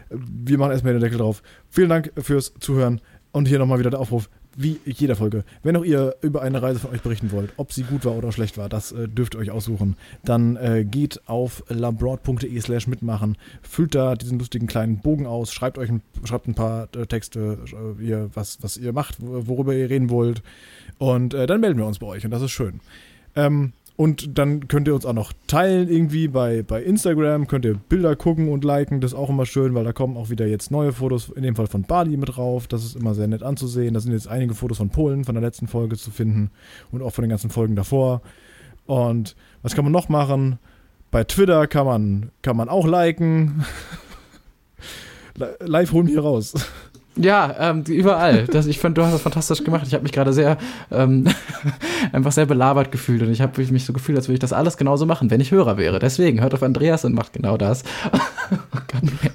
Wir machen erstmal den Deckel drauf. Vielen Dank fürs Zuhören. Und hier nochmal wieder der Aufruf, wie jeder Folge. Wenn auch ihr über eine Reise von euch berichten wollt, ob sie gut war oder schlecht war, das äh, dürft ihr euch aussuchen. Dann äh, geht auf labroad.de slash mitmachen, füllt da diesen lustigen kleinen Bogen aus, schreibt euch ein, schreibt ein paar äh, Texte, äh, ihr, was, was ihr macht, wo- worüber ihr reden wollt. Und äh, dann melden wir uns bei euch und das ist schön. Ähm, und dann könnt ihr uns auch noch teilen irgendwie bei, bei Instagram, könnt ihr Bilder gucken und liken, das ist auch immer schön, weil da kommen auch wieder jetzt neue Fotos, in dem Fall von Bali mit drauf, das ist immer sehr nett anzusehen. Da sind jetzt einige Fotos von Polen von der letzten Folge zu finden und auch von den ganzen Folgen davor. Und was kann man noch machen? Bei Twitter kann man, kann man auch liken. Li- Live holen wir hier raus. Ja, ähm, überall. Das, ich fand, du hast das fantastisch gemacht. Ich habe mich gerade sehr, ähm, einfach sehr belabert gefühlt und ich habe mich so gefühlt, als würde ich das alles genauso machen, wenn ich Hörer wäre. Deswegen hört auf Andreas und macht genau das. oh Gott, nee.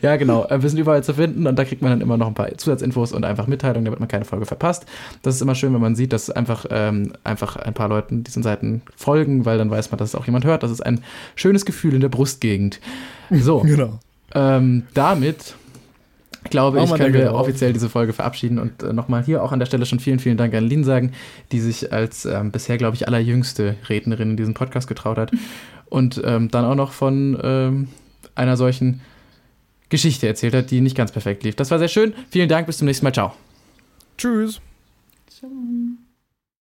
Ja, genau. Äh, Wir sind überall zu finden und da kriegt man dann immer noch ein paar Zusatzinfos und einfach Mitteilungen, damit man keine Folge verpasst. Das ist immer schön, wenn man sieht, dass einfach, ähm, einfach ein paar Leuten diesen Seiten folgen, weil dann weiß man, dass es auch jemand hört. Das ist ein schönes Gefühl in der Brustgegend. So, Genau. ähm, damit glaube ich, können wir drauf. offiziell diese Folge verabschieden und äh, nochmal hier auch an der Stelle schon vielen, vielen Dank an Lin sagen, die sich als ähm, bisher, glaube ich, allerjüngste Rednerin in diesem Podcast getraut hat und ähm, dann auch noch von ähm, einer solchen Geschichte erzählt hat, die nicht ganz perfekt lief. Das war sehr schön. Vielen Dank, bis zum nächsten Mal. Ciao. Tschüss. schon.